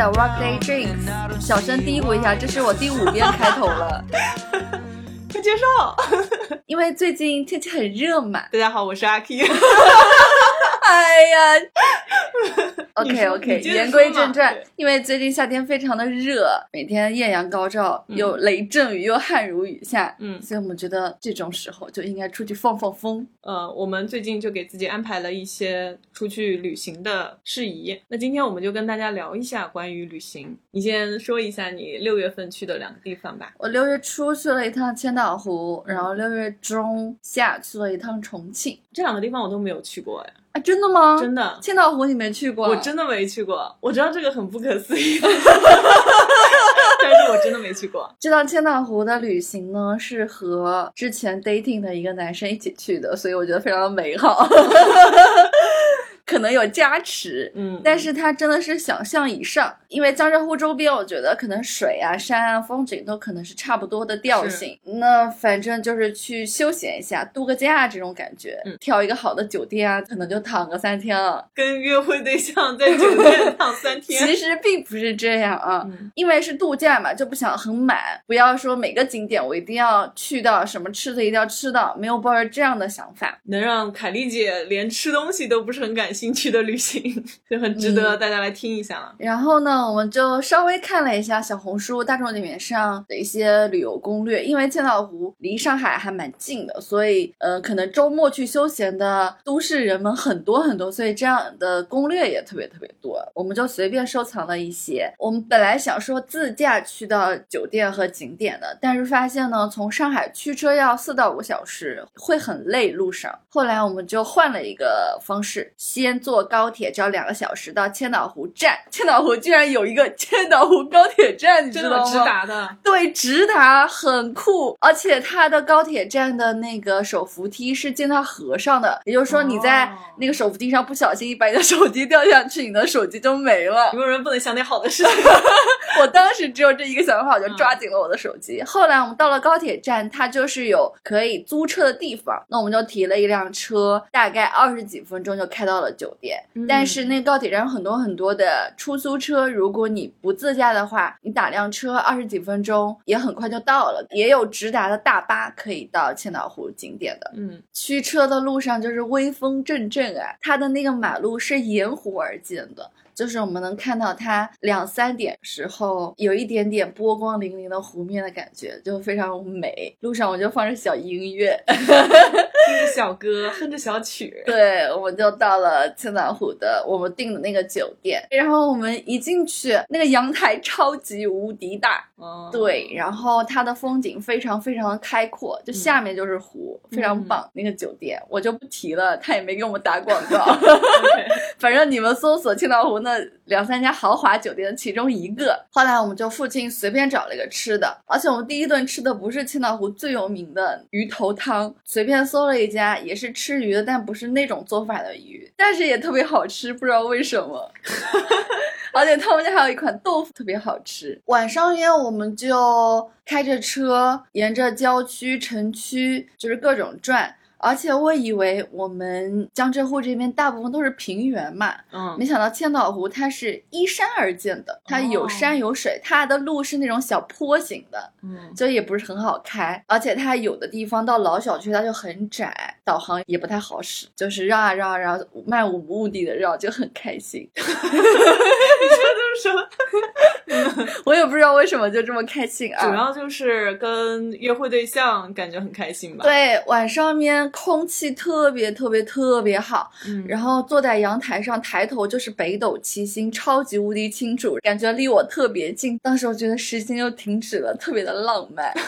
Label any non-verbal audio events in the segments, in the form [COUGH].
大家好，欢迎来到本期的 Workday Drinks。小声嘀咕一下，这是我第五遍开头了，[LAUGHS] 快接受。[LAUGHS] 因为最近天气很热嘛。大家好，我是阿 K。[LAUGHS] 哎呀，OK OK，言归正传，因为最近夏天非常的热，每天艳阳高照，嗯又雷阵雨，又汗如雨下，嗯所以我们觉得这种时候就应该出去放放风。呃，我们最近就给自己安排了一些出去旅行的事宜。那今天我们就跟大家聊一下关于旅行。你先说一下你六月份去的两个地方吧。我六月初去了一趟千岛湖，然后六月中下去了一趟重庆。这两个地方我都没有去过，哎，啊，真的吗？真的，千岛湖你没去过？我真的没去过。我知道这个很不可思议，[LAUGHS] 但是我真的没去过。这趟千岛湖的旅行呢，是和之前 dating 的一个男生一起去的，所以我觉得非常的美好，[LAUGHS] 可能有加持。嗯，但是它真的是想象以上，因为江浙沪周边，我觉得可能水啊、山啊、风景都可能是差不多的调性。那反正就是去休闲一下、度个假这种感觉，嗯挑一个好的酒店啊，可能就躺个三天了。跟约会对象在酒店躺三天。[LAUGHS] 其实并不是这样啊，嗯因为是度假嘛，就不想很满，不要说每个景点我一定要去到，什么吃的一定要吃到，没有抱着这样的想法。能让凯丽姐连吃东西都不是很感兴趣的旅行，就很值得大家来听一下了。然后呢，我们就稍微看了一下小红书、大众点评上的一些旅游攻略，因为千岛湖离上海还蛮近的，所以呃，可能周末去休闲的都市人们很多很多，所以这样的攻略也特别特别多。我们就随便收藏了一些。我们本来想说自驾去到酒店和景点的，但是发现呢，从上海驱车要四到五小时，会很累路上。后来我们就换了一个方式，先坐高铁，只要两个小时到千岛湖站。千岛湖居然有一个千岛湖高铁站，你知道直达的，对，直达很酷，而且它的高铁站的那个手扶梯是建到河上的，也就是说你在哦那个手扶梯上不小心一把你的手机掉下去，你的手机就没了有。没有人不能想点好的事情？我当时只有这一个想法，我就嗯抓紧了我的手机。后来我们到了高铁站，它就是有可以租车的地方，那我们就提了一辆车，大概二十几分钟就开到了酒店。嗯但是那高铁站有很多很多的出租车，如果你不自驾的话，你打辆车二十几分钟也很快就到了。也有直达的大巴可以到千岛湖景点的。嗯，驱车的路上就是微风阵阵啊，它的那个马路是沿湖而建的。就是我们能看到它两三点时候有一点点波光粼粼的湖面的感觉，就非常美。路上我就放着小音乐，听着 [LAUGHS] 小歌，哼着小曲，对，我们就到了千岛湖的我们订的那个酒店。然后我们一进去，那个阳台超级无敌大，哦，对，然后它的风景非常非常的开阔，就下面就是湖，非常棒。那个酒店我就不提了，他也没给我们打广告。[LAUGHS] [LAUGHS] 反正你们搜索千岛湖那两三家豪华酒店的其中一个。后来我们就附近随便找了一个吃的，而且我们第一顿吃的不是千岛湖最有名的鱼头汤，随便搜了一家也是吃鱼的，但不是那种做法的鱼，但是也特别好吃，不知道为什么。[LAUGHS] 而且他们家还有一款豆腐特别好吃。晚上呢，我们就开着车沿着郊区、城区，就是各种转。而且我以为我们江浙沪这边大部分都是平原嘛，嗯没想到千岛湖它是依山而建的，它有山有水，它的路是那种小坡形的，嗯，就也不是很好开，而且它有的地方到老小区它就很窄，导航也不太好使，就是绕啊绕啊绕，漫无目的的绕，就很开心。[LAUGHS] 就是说，[LAUGHS] 我也不知道为什么就这么开心啊。主要就是跟约会对象感觉很开心吧？，对，晚上面空气特别特别特别好，嗯，然后坐在阳台上，抬头就是北斗七星，超级无敌清楚，感觉离我特别近。当时我觉得时间又停止了，特别的浪漫。[LAUGHS]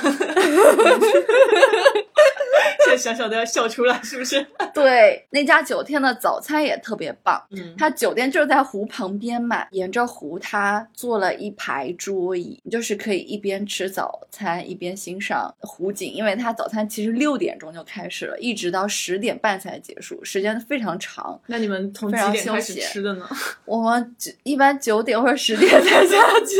现在想想都要笑出来，是不是？[LAUGHS] 对，那家酒店的早餐也特别棒。嗯，它酒店就是在湖旁边嘛，沿着湖它做了一排桌椅，就是可以一边吃早餐一边欣赏湖景。因为它早餐其实六点钟就开始了，一直到十点半才结束，时间非常长。那你们从几点开始吃的呢？[LAUGHS] 我们一般九点或者十点才下去，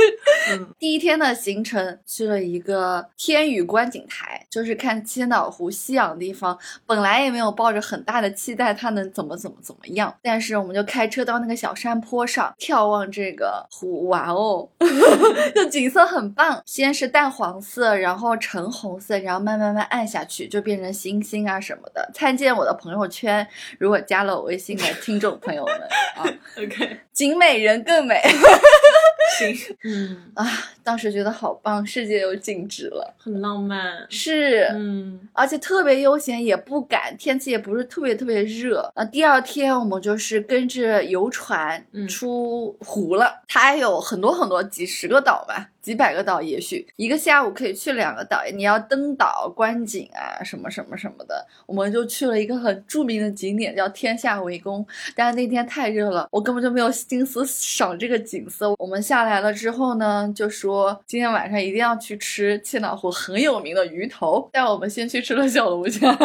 嗯 [LAUGHS] 第一天的行程去了一个天宇观景台，就是看千岛湖夕阳的地方。本来也没有抱着很大的期待，它能怎么怎么怎么样，但是我们就开车到那个小山坡上眺望这个湖，哇哦，[LAUGHS] 就景色很棒。先是淡黄色，然后橙红色，然后慢慢慢暗下去，就变成星星啊什么的。参见我的朋友圈，如果加了我微信的听众朋友们啊，，OK，景美人更美。[LAUGHS] 行，[LAUGHS] 嗯，啊，当时觉得好棒，世界又静止了。很浪漫，是，嗯。而且特别悠闲，也不赶，天气也不是特别特别热。呃，第二天我们就是跟着游船嗯。出湖了，它有很多很多几十个岛吧，几百个岛，也许一个下午可以去两个岛。你要登岛观景啊，什么什么什么的，我们就去了一个很著名的景点，叫天下围攻。但是那天太热了，我根本就没有心思赏这个景色。我们下来了之后呢，就说今天晚上一定要去吃千岛湖很有名的鱼头，带我们先去吃了小龙虾。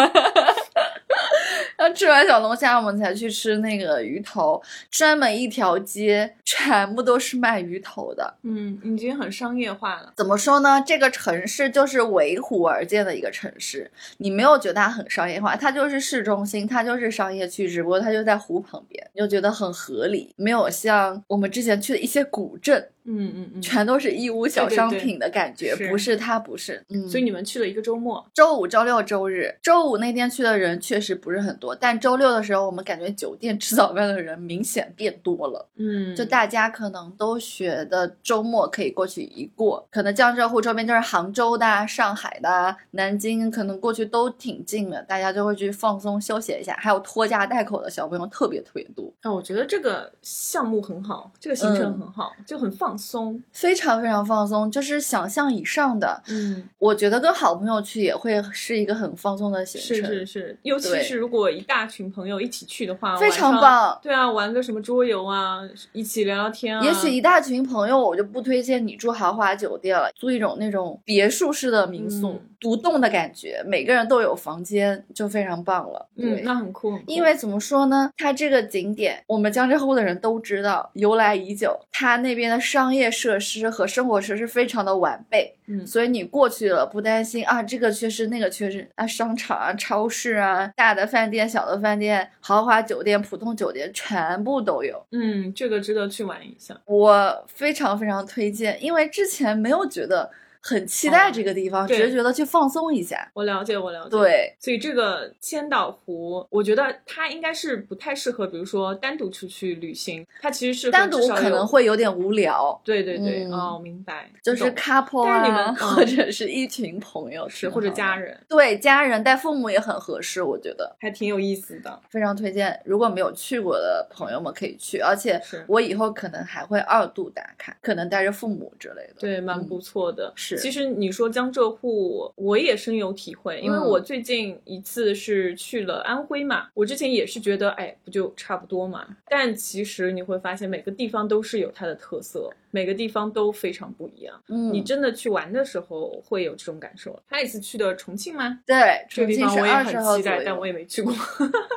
然后吃完小龙虾，我们才去吃那个鱼头，专门一条街全部都是卖鱼头的。嗯，已经很商业化了，怎么说呢？这个城市就是围湖而建的一个城市，你没有觉得它很商业化，它就是市中心，它就是商业区，只不过它就在湖旁边，你就觉得很合理，没有像我们之前去的一些古镇，嗯嗯嗯，全都是义乌小商品的感觉，是不是它不是，嗯，所以你们去了一个周末，周五、周六、周日，周五那天去的人确实不是很多，但周六的时候，我们感觉酒店吃早饭的人明显变多了。嗯，就大家可能都觉得周末可以过去一过，可能江浙沪周边就是杭州的啊、上海的啊、南京，可能过去都挺近的，大家就会去放松休息一下。还有拖家带口的小朋友特别特别多，啊，我觉得这个项目很好，这个行程嗯很好，就很放松。非常非常放松，就是想象以上的。嗯，我觉得跟好朋友去也会是一个很放松的行程，是是是，尤其是如果一大群朋友一起去的话，非常。棒。对啊，玩个什么桌游啊，一起聊聊天啊。也许一大群朋友，我就不推荐你住豪华酒店了，租一种那种别墅式的民宿，嗯独栋的感觉，每个人都有房间，就非常棒了。对，嗯，那很酷，很酷因为怎么说呢，它这个景点，我们江浙沪的人都知道，由来已久。它那边的商业设施和生活设施非常的完备，嗯所以你过去了不担心啊，这个缺失那个缺失啊，商场啊、超市啊、大的饭店、小的饭店、豪华酒店、普通酒店全部都有。嗯，这个值得去玩一下。我非常非常推荐，因为之前没有觉得很期待哦这个地方，对只是觉得去放松一下。我了解，我了解。，对，所以这个千岛湖，我觉得它应该是不太适合，比如说单独出去旅行，它其实是单独可能。会有点无聊，对对对，嗯哦，明白，就是 couple 啊，你们嗯或者是一群朋友，是或者家人。对家人带父母也很合适，我觉得还挺有意思的。非常推荐。如果没有去过的朋友们可以去，而且是我以后可能还会二度打卡，可能带着父母之类的。对，蛮嗯不错的。是其实你说江浙沪，我也深有体会，因为嗯。我最近一次是去了安徽嘛，我之前也是觉得，哎，不就差不多嘛。但其实你会发现，每个地方都是有它的特色，每个地方都非常不一样。嗯，你真的去玩的时候会有这种感受。他一次去的重庆吗？对重庆我也很二十号期待，但我也没去过。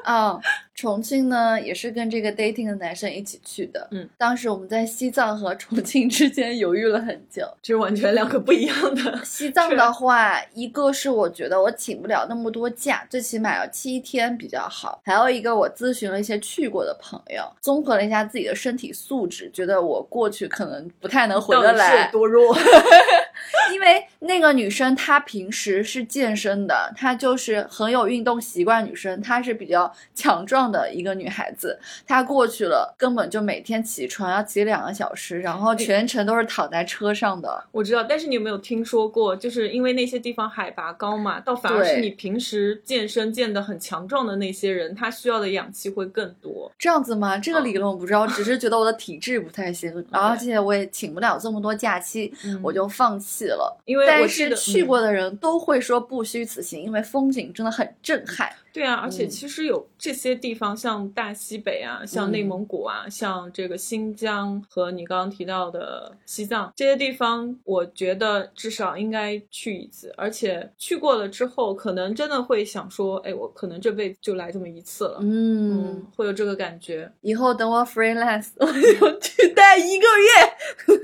啊、[LAUGHS] 重庆呢也是跟这个 dating 的男生一起去的。嗯，当时我们在西藏和重庆之间犹豫了很久。这是完全两个不一样的。[LAUGHS] 西藏的话，一个是我觉得我请不了那么多假，最起码要七天比较好。还有一个，我咨询了一些去过的朋友，综合了一下自己的身体素质，觉得我过去可能不太能回得来有。多弱？[LAUGHS] 因为那个女生她平时是健身的，她就是很有运动习惯，女生她是比较强壮的一个女孩子。她过去了，根本就每天起床要起两个小时，然后全程都是躺在车上的。我知道，但是你有没有听说过，就是因为那些地方海拔高嘛，倒反而是你平时健身健得很强壮的那些人，他需要的氧气会更多。这样子吗？这个理论我不知道，只是觉得我的体质不太行，[LAUGHS] 而且我也请不了这么多假期，嗯我就放弃了。因为我但是去过的人都会说不虚此行，因为风景真的很震撼。对啊，而且嗯其实有这些地方，像大西北啊，像内蒙古啊，像这个新疆和你刚刚提到的西藏这些地方，我觉得至少应该去一次。而且去过了之后，可能真的会想说，哎，我可能这辈子就来这么一次了。嗯，会有这个感觉。以后等我 freelance，[LAUGHS] 我就去待一个月。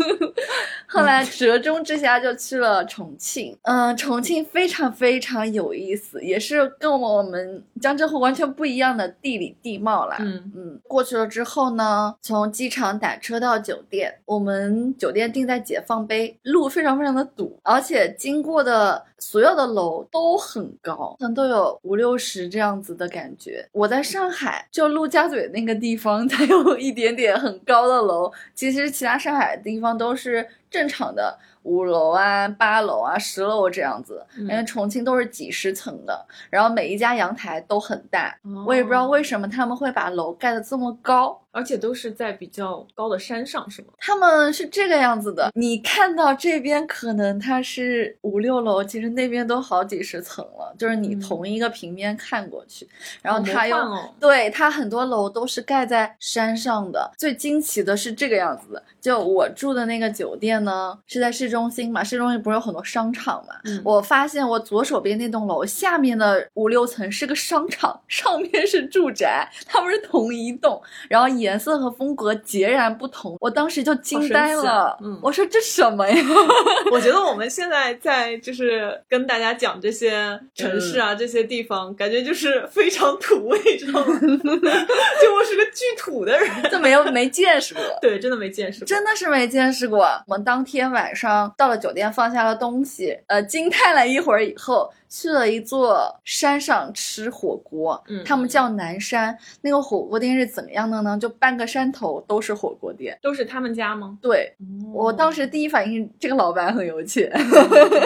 后来折中之下就去了重庆，嗯，重庆非常非常有意思，也是跟我们江浙沪完全不一样的地理地貌啦。嗯嗯，过去了之后呢，从机场打车到酒店，我们酒店定在解放碑，路非常非常的堵，而且经过的所有的楼都很高，可能都有五六十这样子的感觉。我在上海，就陆家嘴那个地方 [LAUGHS] 才有一点点很高的楼，其实其他上海的地方都是正常的五楼啊、八楼啊、十楼这样子，嗯因为重庆都是几十层的，然后每一家阳台都很大。哦我也不知道为什么他们会把楼盖得这么高，而且都是在比较高的山上，是吗？他们是这个样子的。你看到这边可能它是五六楼，其实那边都好几十层了，就是你嗯同一个平面看过去，然后它又哦对它很多楼都是盖在山上的。最惊奇的是这个样子的，就我住的那个酒店呢是在市中心嘛，市中心不是有很多商场嘛？嗯我发现我左手边那栋楼下面的五六层是个商场，上面是住宅，它们是同一栋，然后颜色和风格截然不同。我当时就惊呆了，嗯我说这什么呀？[LAUGHS] 我觉得我们现在在就是跟大家讲这些城市嗯啊、这些地方，感觉就是非常土味，知道吗？[LAUGHS] 就我是个巨土的人，这没有没见识过。对，真的没见识过。真的是没见识过。我们当天晚上到了酒店，放下了东西，呃，惊叹了一会儿以后，去了一座山上吃火锅。嗯他们叫南山。那个火锅店是怎么样的呢？就半个山头都是火锅店。都是他们家吗？对我当时时第一反应，这个老板很有钱。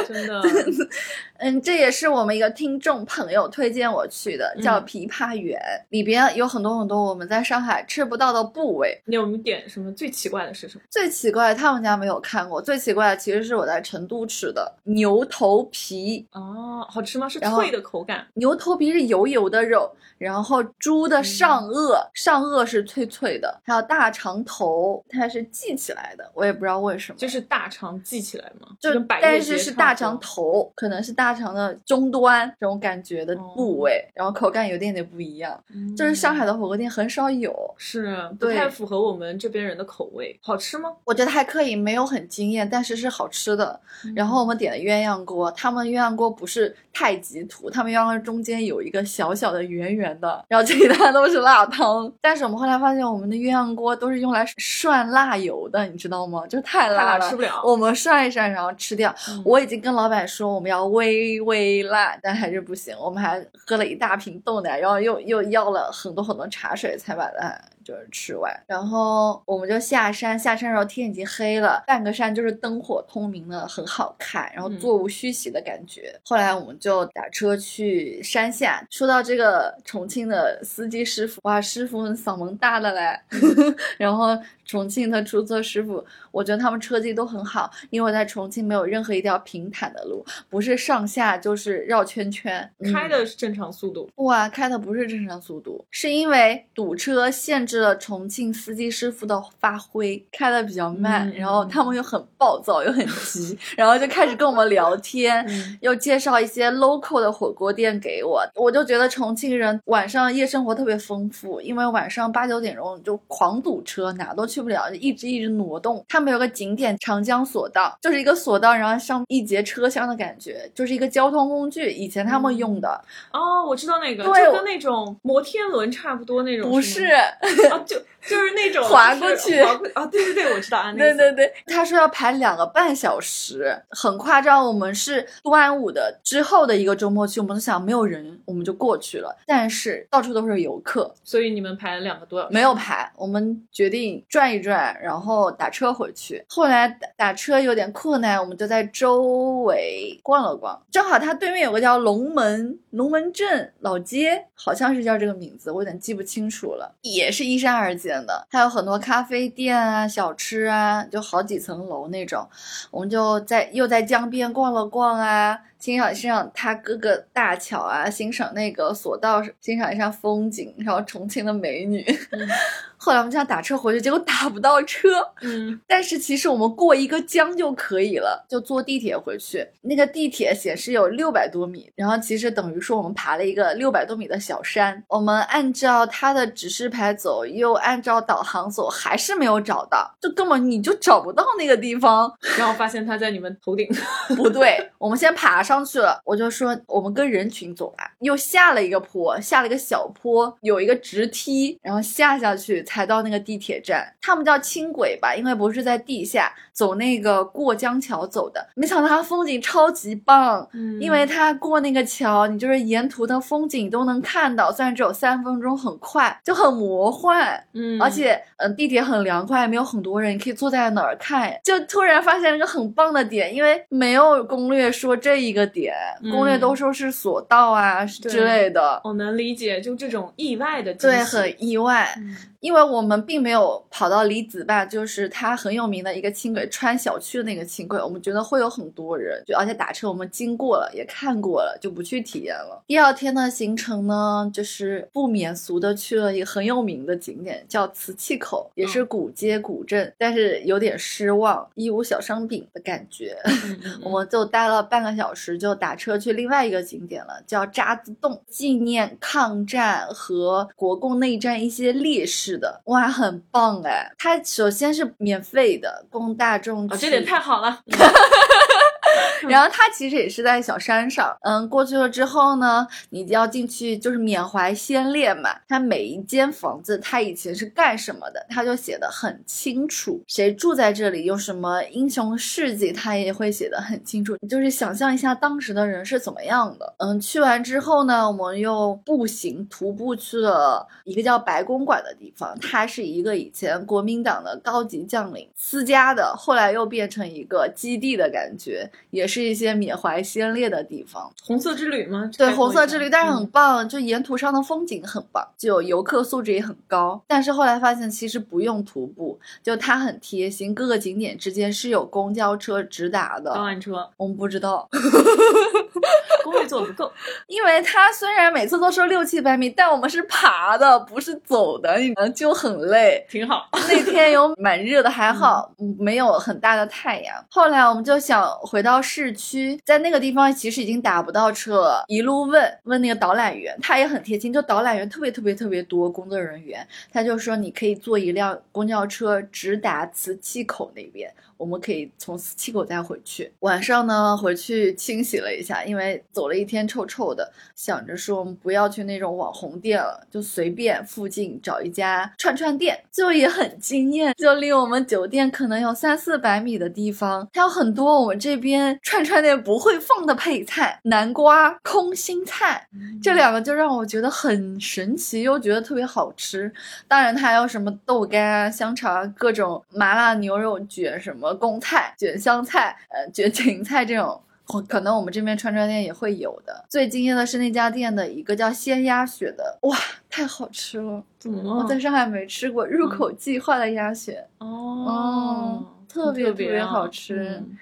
真的，[LAUGHS] 嗯，这也是我们一个听众朋友推荐我去的，叫嗯琵琶园，里边有很多很多我们在上海吃不到的部位。你有没有点什么最奇怪的是什么？最奇怪，他们家没有看过。最奇怪的其实是我在成都吃的牛头皮，哦，好吃吗？是脆的口感。牛头皮是油油的肉，然后猪的上颚，上颚是脆脆的，还有大肠头，它是系起来的，我也不知道为什么，就是大肠系起来吗？就但是是大肠头，可能是大肠的中端这种感觉的部位，然后口感有点点不一样，就是上海嗯的火锅店很少有。是不太符合我们这边人的口味，好吃吗？我觉得还可以，没有很惊艳，但是是好吃的。然后我们点的鸳鸯锅，他们鸳鸯锅不是太极图，他们鸳鸯锅中间有一个小小的圆圆的，然后其他都是辣汤。但是我们后来发现，我们的鸳鸯锅都是用来涮辣油的，你知道吗？就是太太辣了，辣吃不了。我们涮一涮，然后吃掉。嗯我已经跟老板说我们要微微微辣，但还是不行。我们还喝了一大瓶豆奶，然后又又要了很多很多茶水才把它就是吃完。然后我们就下山，下山的时候天已经黑了，半个山就是灯火通明的，很好看，然后嗯座无虚席的感觉。后来我们就打车去山下。说到这个重庆的司机师傅，哇，师傅嗓门大了嘞。[LAUGHS] 然后重庆的出租车师傅，我觉得他们车技都很好，因为我在重庆没有任何一条平坦的路，不是上下就是绕圈圈。嗯开的是正常速度，哇，开的不是正常速度，是因为堵车限制了重庆司机师傅的发挥，开的比较慢，嗯然后他们又很暴躁又很急，然后就开始跟我们聊天。嗯又介绍一些 local 的火锅店给我，我就觉得重庆人晚上夜生活特别丰富，因为晚上八九点钟就狂堵车，哪都去不了，就一直一直挪动。他们有个景点长江索道，就是一个索道，然后上一节车厢的感觉，就是一个交通工具，以前他们用的，哦，我知道那个，对跟那种摩天轮差不多那种，不是啊，就就是那种滑过去滑过啊，对对对，我知道啊，[LAUGHS] 对对对，他说要排两个半小时，很夸张。我们是端午的之后的一个周末去，我们都想没有人，我们就过去了。但是到处都是游客，所以你们排了两个多小时，没有排。我们决定转一转，然后打车回去。后来打打车有点困难，我们就在周围逛了逛。正好他对面有个叫龙门龙门镇老街，好像是叫这个名字，我有点记不清楚了。也是依山而建的，还有很多咖啡店啊、小吃啊，就好几层楼那种。我们就在又在江边逛了逛啊，欣赏欣赏他哥哥大桥啊，欣赏那个索道，欣赏一下风景，然后重庆的美女。[LAUGHS] 后来我们想打车回去，结果打不到车。嗯 [LAUGHS] 但是其实我们过一个江就可以了，就坐地铁回去。那个地铁显示有六百多米，然后其实等于说我们爬了一个六百多米的小山。我们按照它的指示牌走，又按照导航走，还是没有找到，就根本你就找不到那个地方。[LAUGHS] 然后发现它在你们头顶。[LAUGHS] 不对，我们先爬上去了，我就说我们跟人群走吧，又下了一个坡，下了一个小坡，有一个直梯，然后下下去才到那个地铁站。他们叫轻轨吧，因为不是在地下走那个过江桥走的。没想到它风景超级棒，嗯因为它过那个桥，你就是沿途的风景都能看到，虽然只有三分钟，很快，就很魔幻。嗯，而且，嗯，地铁很凉快，没有很多人，你可以坐在哪儿看。就突然发现了一个很棒的点，因为没有攻略说这一个点，攻略嗯都说是索道啊之类的，我能理解，就这种意外的对，很意外。嗯因为我们并没有跑到离子坝，就是它很有名的一个轻轨，穿小区的那个轻轨，我们觉得会有很多人，就而且打车我们经过了，也看过了，就不去体验了。第二天的行程呢，就是不免俗的去了一个很有名的景点，叫瓷器口，也是古街古镇，但是有点失望，义乌小商品的感觉。[LAUGHS] 我们就待了半个小时，就打车去另外一个景点了，叫渣滓洞，纪念抗战和国共内战一些烈士的，哇，很棒哎！它首先是免费的，供大众这点太好了。[LAUGHS] 然后它其实也是在小山上，嗯，过去了之后呢，你要进去就是缅怀先烈嘛。它每一间房子，它以前是干什么的，它就写的很清楚，谁住在这里，有什么英雄事迹，它也会写的很清楚。就是想象一下当时的人是怎么样的。嗯，去完之后呢，我们又步行徒步去了一个叫白公馆的地方，它是一个以前国民党的高级将领私家的，后来又变成一个基地的感觉，也是一些缅怀先烈的地方。红色之旅吗？对，红色之旅，但是很嗯棒，就沿途上的风景很棒，就游客素质也很高。但是后来发现其实不用徒步，就它很贴心，各个景点之间是有公交车直达的。导览车我们不知道，[LAUGHS] 攻略做的不够。因为他虽然每次都说六七百米，但我们是爬的，不是走的，你们就很累。挺好。那天有 [LAUGHS] 蛮热的，还好嗯没有很大的太阳。后来我们就想回到市区，在那个地方其实已经打不到车了，一路问问那个导览员，他也很贴心，就导览员特别特别特别多，工作人员，他就说你可以坐一辆公交车直达磁器口那边，我们可以从四七口再回去。晚上呢回去清洗了一下，因为走了一天臭臭的，想着说我们不要去那种网红店了，就随便附近找一家串串店，就也很惊艳，就离我们酒店可能有三四百米的地方，它有很多我们这边串串店不会放的配菜，南瓜、空心菜，这两个就让我觉得很神奇，又觉得特别好吃。当然，它还有什么豆干啊、香肠啊、各种麻辣牛肉卷、什么贡菜、卷香菜、呃卷 [LAUGHS] 芹菜这种。可能我们这边串串店也会有的。最惊艳的是那家店的一个叫鲜鸭血的，哇，太好吃了！怎么了？我在上海没吃过入口即化的鸭血，哦，特别很特特别啊好吃嗯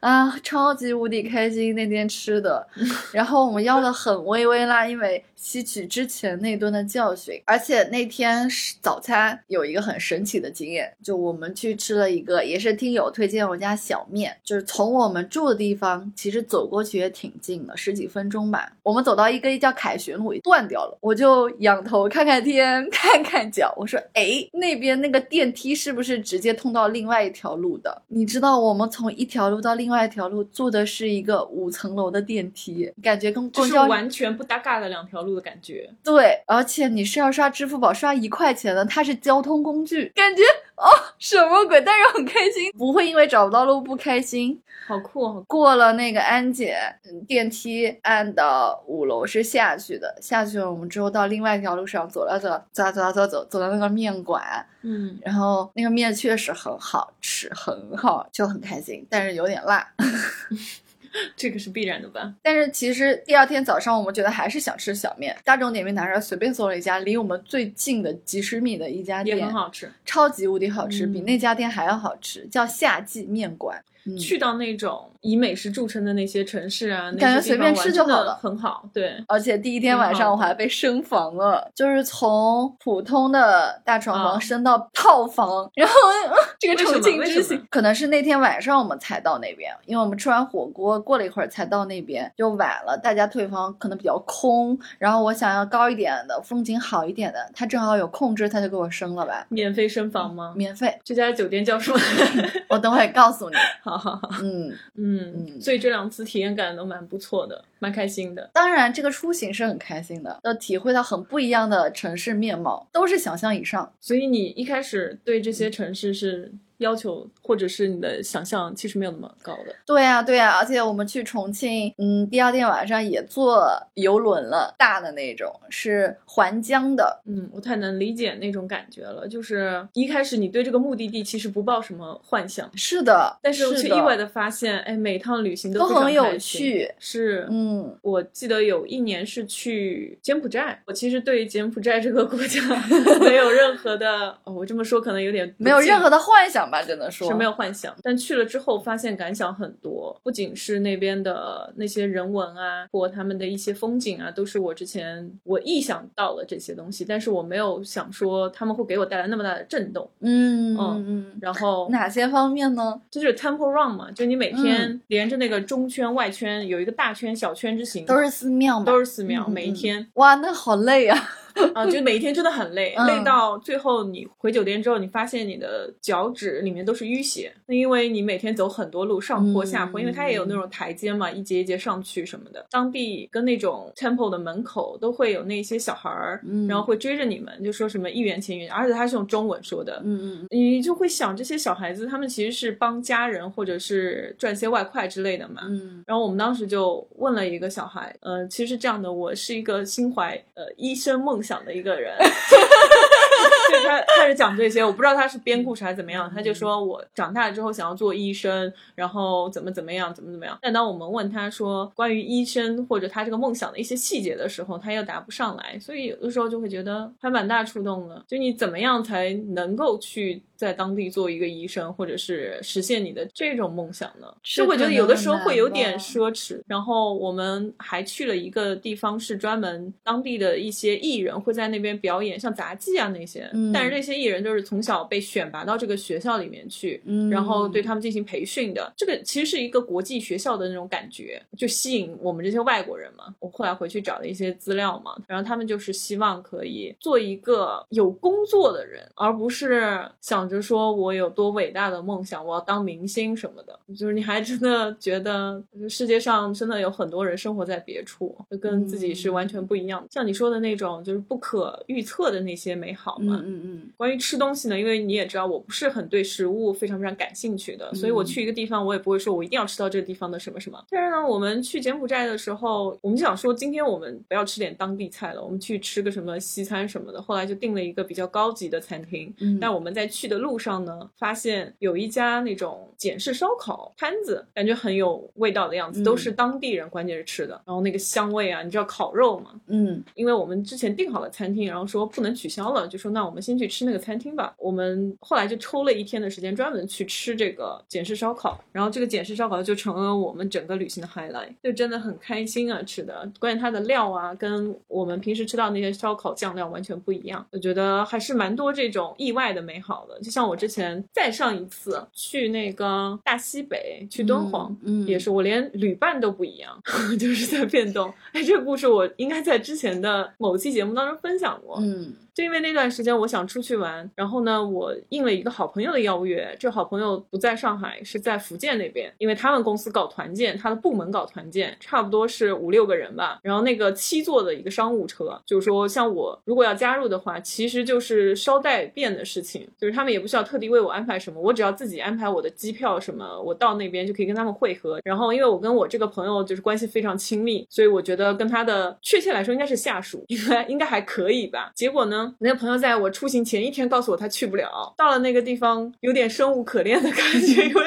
啊，超级无敌开心那天吃的，[LAUGHS] 然后我们要的很微微辣，因为吸取之前那顿的教训，而且那天是早餐有一个很神奇的经验，就我们去吃了一个，也是听友推荐我家小面，就是从我们住的地方其实走过去也挺近的，十几分钟吧。我们走到一个叫凯旋路断掉了，我就仰头看看天，[LAUGHS] 看看脚，我说哎，那边那个电梯是不是直接通到另外一条路的？你知道我们从一条路到另外一条路坐的是一个五层楼的电梯，感觉跟就是公交完全不搭嘎的两条路的感觉。对，而且你是要刷支付宝刷一块钱的，它是交通工具，感觉哦什么鬼？但是很开心，不会因为找不到路不开心。好酷哦！过了那个安检，嗯电梯按到五楼是下去的，下去了我们之后到另外一条路上走了走，走走走走走走到那个面馆，嗯，然后那个面确实很好吃，很好，就很开心，但是有点辣。[LAUGHS] 这个是必然的吧？但是其实第二天早上，我们觉得还是想吃小面。大众点评拿出来随便搜了一家离我们最近的几十米的一家店也店，很好吃。超级无敌好吃，比嗯那家店还要好吃，叫夏季面馆。去到那种以美食著称的那些城市啊，感觉随便吃就好了，很好。对，而且第一天晚上我还被升房了，就是从普通的大床房升到套房，然后 [LAUGHS] 这个重庆之行可能是那天晚上我们才到那边，因为我们吃完火锅过了一会儿才到那边，就晚了，大家退房可能比较空，然后我想要高一点的风景好一点的，他正好有空置，他就给我升了吧，免费升房吗？免费，这家酒店叫什么？[LAUGHS] 我等会告诉你。[LAUGHS] 好好好，嗯嗯嗯，所以这两次体验感都蛮不错的，蛮开心的。当然，这个出行是很开心的，要体会到很不一样的城市面貌，都是想象以上。所以你一开始对这些城市是。要求或者是你的想象其实没有那么高的。对呀，对呀，而且我们去重庆，嗯，第二天晚上也坐游轮了，大的那种，是环江的。嗯，我太能理解那种感觉了。就是一开始你对这个目的地其实不抱什么幻想，是的，但是却意外的发现，哎，每趟旅行都很有趣。是，嗯，我记得有一年是去柬埔寨，我其实对柬埔寨这个国家 [LAUGHS] 没有任何的，哦我这么说可能有点没有任何的幻想。吧，只能说是没有幻想，但去了之后发现感想很多，不仅是那边的那些人文啊，或他们的一些风景啊，都是我之前我臆想到了这些东西，但是我没有想说他们会给我带来那么大的震动。嗯嗯嗯。然后哪些方面呢？就是 Temple Run 嘛，就你每天连着那个中圈、外圈有一个大圈、小圈之行，都是寺庙嘛，都是寺庙，每一天。哇，那好累啊。[LAUGHS] 啊，就每一天真的很累，累到最后你回酒店之后，你发现你的脚趾里面都是淤血。那因为你每天走很多路，上坡下坡，因为它也有那种台阶嘛，一节一节上去什么的。当地跟那种 temple 的门口都会有那些小孩儿，然后会追着你们，就说什么一元钱一元，而且他是用中文说的。嗯嗯，你就会想这些小孩子，他们其实是帮家人或者是赚些外快之类的嘛。嗯，然后我们当时就问了一个小孩，呃，其实这样的，我是一个心怀呃医生梦想的一个人。[LAUGHS] [LAUGHS] 就他开始讲这些，我不知道他是编故事还是怎么样。他就说我长大了之后想要做医生，然后怎么怎么样，怎么怎么样。但当我们问他说关于医生或者他这个梦想的一些细节的时候，他又答不上来。所以有的时候就会觉得还蛮大触动的。就你怎么样才能够去在当地做一个医生，或者是实现你的这种梦想呢？就会觉得有的时候会有点奢侈。然后我们还去了一个地方，是专门当地的一些艺人会在那边表演，像杂技啊那些。但是这些艺人就是从小被选拔到这个学校里面去，然后对他们进行培训的。这个其实是一个国际学校的那种感觉，就吸引我们这些外国人嘛。我后来回去找了一些资料嘛，然后他们就是希望可以做一个有工作的人，而不是想着说我有多伟大的梦想，我要当明星什么的。就是你还真的觉得世界上真的有很多人生活在别处，就跟自己是完全不一样的。像你说的那种，就是不可预测的那些美好嘛。嗯嗯，关于吃东西呢，因为你也知道我不是很对食物非常非常感兴趣的，所以我去一个地方，我也不会说我一定要吃到这个地方的什么什么。但是呢，我们去柬埔寨的时候，我们就想说今天我们不要吃点当地菜了，我们去吃个什么西餐什么的。后来就订了一个比较高级的餐厅。嗯，但我们在去的路上呢，发现有一家那种简式烧烤摊子，感觉很有味道的样子，都是当地人关键是吃的。然后那个香味啊，你知道烤肉嘛？嗯，因为我们之前订好了餐厅，然后说不能取消了，就说那我们。先去吃那个餐厅吧。我们后来就抽了一天的时间，专门去吃这个简式烧烤。然后这个简式烧烤就成了我们整个旅行的 highlight，就真的很开心啊！吃的，关键它的料啊，跟我们平时吃到那些烧烤酱料完全不一样。我觉得还是蛮多这种意外的美好的。就像我之前再上一次去那个大西北，去敦煌，嗯，也是我连旅伴都不一样，[LAUGHS] 就是在变动。哎，这个故事我应该在之前的某期节目当中分享过，嗯。就因为那段时间我想出去玩，然后呢，我应了一个好朋友的邀约。这好朋友不在上海，是在福建那边，因为他们公司搞团建，他的部门搞团建，差不多是五六个人吧。然后那个七座的一个商务车，就是说像我如果要加入的话，其实就是捎带便的事情，就是他们也不需要特地为我安排什么，我只要自己安排我的机票什么，我到那边就可以跟他们会合。然后因为我跟我这个朋友就是关系非常亲密，所以我觉得跟他的确切来说应该是下属，应该应该还可以吧。结果呢？呢，那个朋友在我出行前一天告诉我他去不了，到了那个地方有点生无可恋的感觉，因为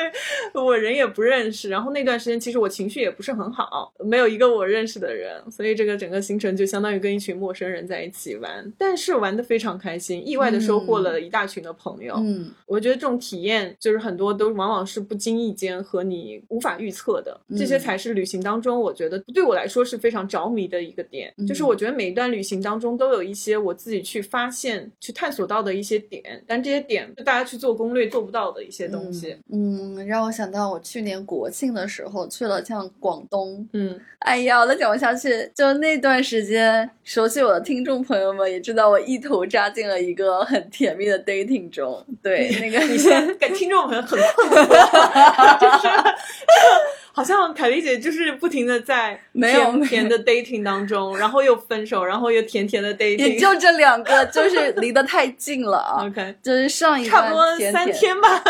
我人也不认识，然后那段时间其实我情绪也不是很好，没有一个我认识的人，所以这个整个行程就相当于跟一群陌生人在一起玩，但是玩的非常开心，意外的收获了一大群的朋友。嗯我觉得这种体验就是很多都往往是不经意间和你无法预测的，这些嗯才是旅行当中我觉得对我来说是非常着迷的一个点。嗯就是我觉得每一段旅行当中都有一些我自己去发现、去探索到的一些点，但这些点大家去做攻略做不到的一些东西。嗯，让我想到我去年国庆的时候去了像广东。嗯，哎呀，我再讲不下去。就那段时间，熟悉我的听众朋友们也知道，我一头扎进了一个很甜蜜的 dating 中。对，那个你现在给听众朋友很困惑，[LAUGHS] 就是好像凯丽姐就是不停的在没有甜甜的 dating 当中，然后又分手，然后又甜甜的 dating，也就这两个，[LAUGHS] 就是离得太近了啊。OK，就是上一段差不多三天吧。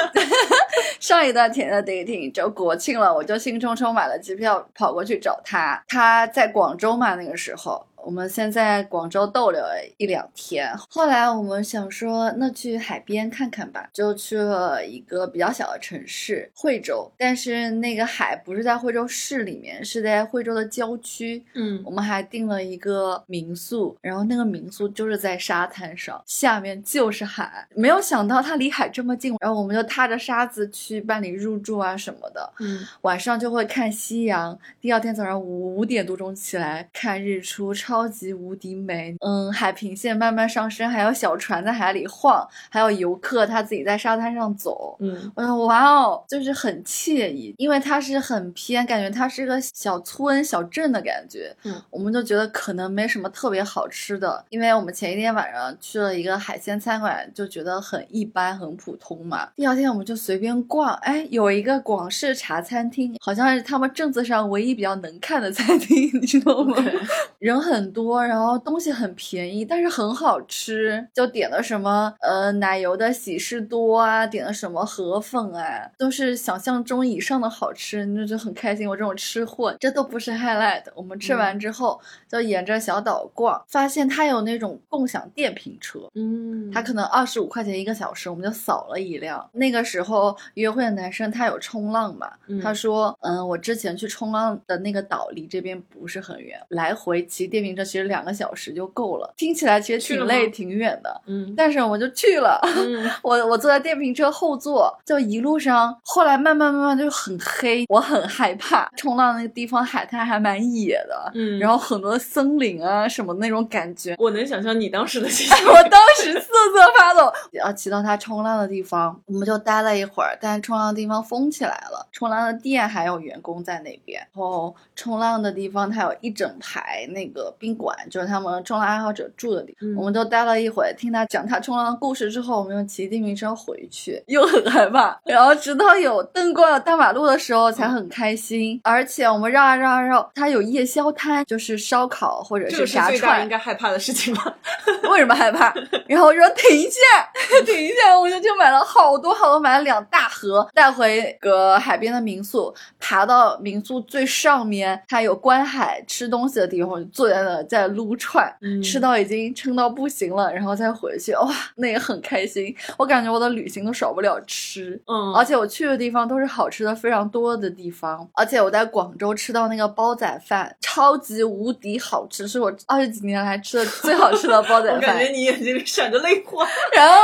[LAUGHS] 上一段甜的 dating 就国庆了，我就兴冲冲买了机票跑过去找他。他在广州嘛，那个时候我们先在广州逗留了一两天。后来我们想说，那去海边看看吧，就去了一个比较小的城市惠州。但是那个海不是在惠州市里面，是在惠州的郊区。嗯我们还订了一个民宿，然后那个民宿就是在沙滩上，下面就是海。没有想到它离海这么近，然后我们就踏着沙子去办理入住啊什么的。嗯，晚上就会看夕阳，第二天早上五五点多钟起来看日出，超级无敌美。嗯，海平线慢慢上升，还有小船在海里晃，还有游客他自己在沙滩上走。嗯我说哇哦，就是很惬意，因为它是很偏，感觉它是个小村小镇的感觉。嗯，我们就觉得可能没什么特别好吃的，因为我们前一天晚上去了一个海鲜餐馆，就觉得很一般，很普通嘛。第二天我们就随便逛，哎，有一个广式茶餐厅，好像是他们镇子上唯一比较能看的餐厅，[LAUGHS] 你知道吗？[LAUGHS] 人很多，然后东西很便宜，但是很好吃。就点了什么呃奶油的喜事多啊，点了什么河粉啊，都是想象中以上的好吃，那就很开心。我这种吃货，这都不是 highlight。我们吃完之后，就沿着小岛逛，发现它有那种共享电瓶车。嗯，它可能二十五块钱一个小时，我们就扫了一辆。那个时候约会的男生他有冲浪嘛，嗯他说，嗯，我之前去冲浪的那个岛离这边不是很远，来回骑电瓶车其实两个小时就够了。听起来其实挺累挺远的，嗯但是我就去了。嗯 [LAUGHS] 我我坐在电瓶车后座，就一路上，后来慢慢慢慢就很黑，我很害怕。冲浪那个地方海滩还蛮野的，嗯，然后很多森林啊什么那种感觉，我能想象你当时的心 [LAUGHS] 情。我当时瑟瑟发抖。要骑到他冲浪的地方，我们就待了一会儿，但是冲浪的地方封起来了，冲浪的店还有员工在那边。然后冲浪的地方，它有一整排那个宾馆，就是他们冲浪爱好者住的地方。嗯我们都待了一会儿，听他讲他冲浪的故事之后，我们又骑电瓶车回去，又很害怕。然后直到有灯过了大马路的时候，才很开心。而且我们绕啊绕啊绕，它有夜宵摊，就是烧烤或者是炸串应。该害怕的事情吧？[LAUGHS] 为什么害怕？然后我说停一下，[LAUGHS] 停一下，我就就买了好多好多，买了两大盒，带回个海边的民宿，爬到民宿最上面，它有观海吃东西的地方，我就坐在那在撸串，嗯吃到已经撑到不行了，然后再回去，哇，那也很开心。我感觉我的旅行都少不了吃。嗯，而且我去的地方都是好吃的非常多的地方，而且我在广州吃到那个煲仔饭，超级无敌好吃，是我二十几年来吃的最好吃的煲仔饭 [LAUGHS] 我感觉。你眼睛里闪着泪花。[LAUGHS] 然后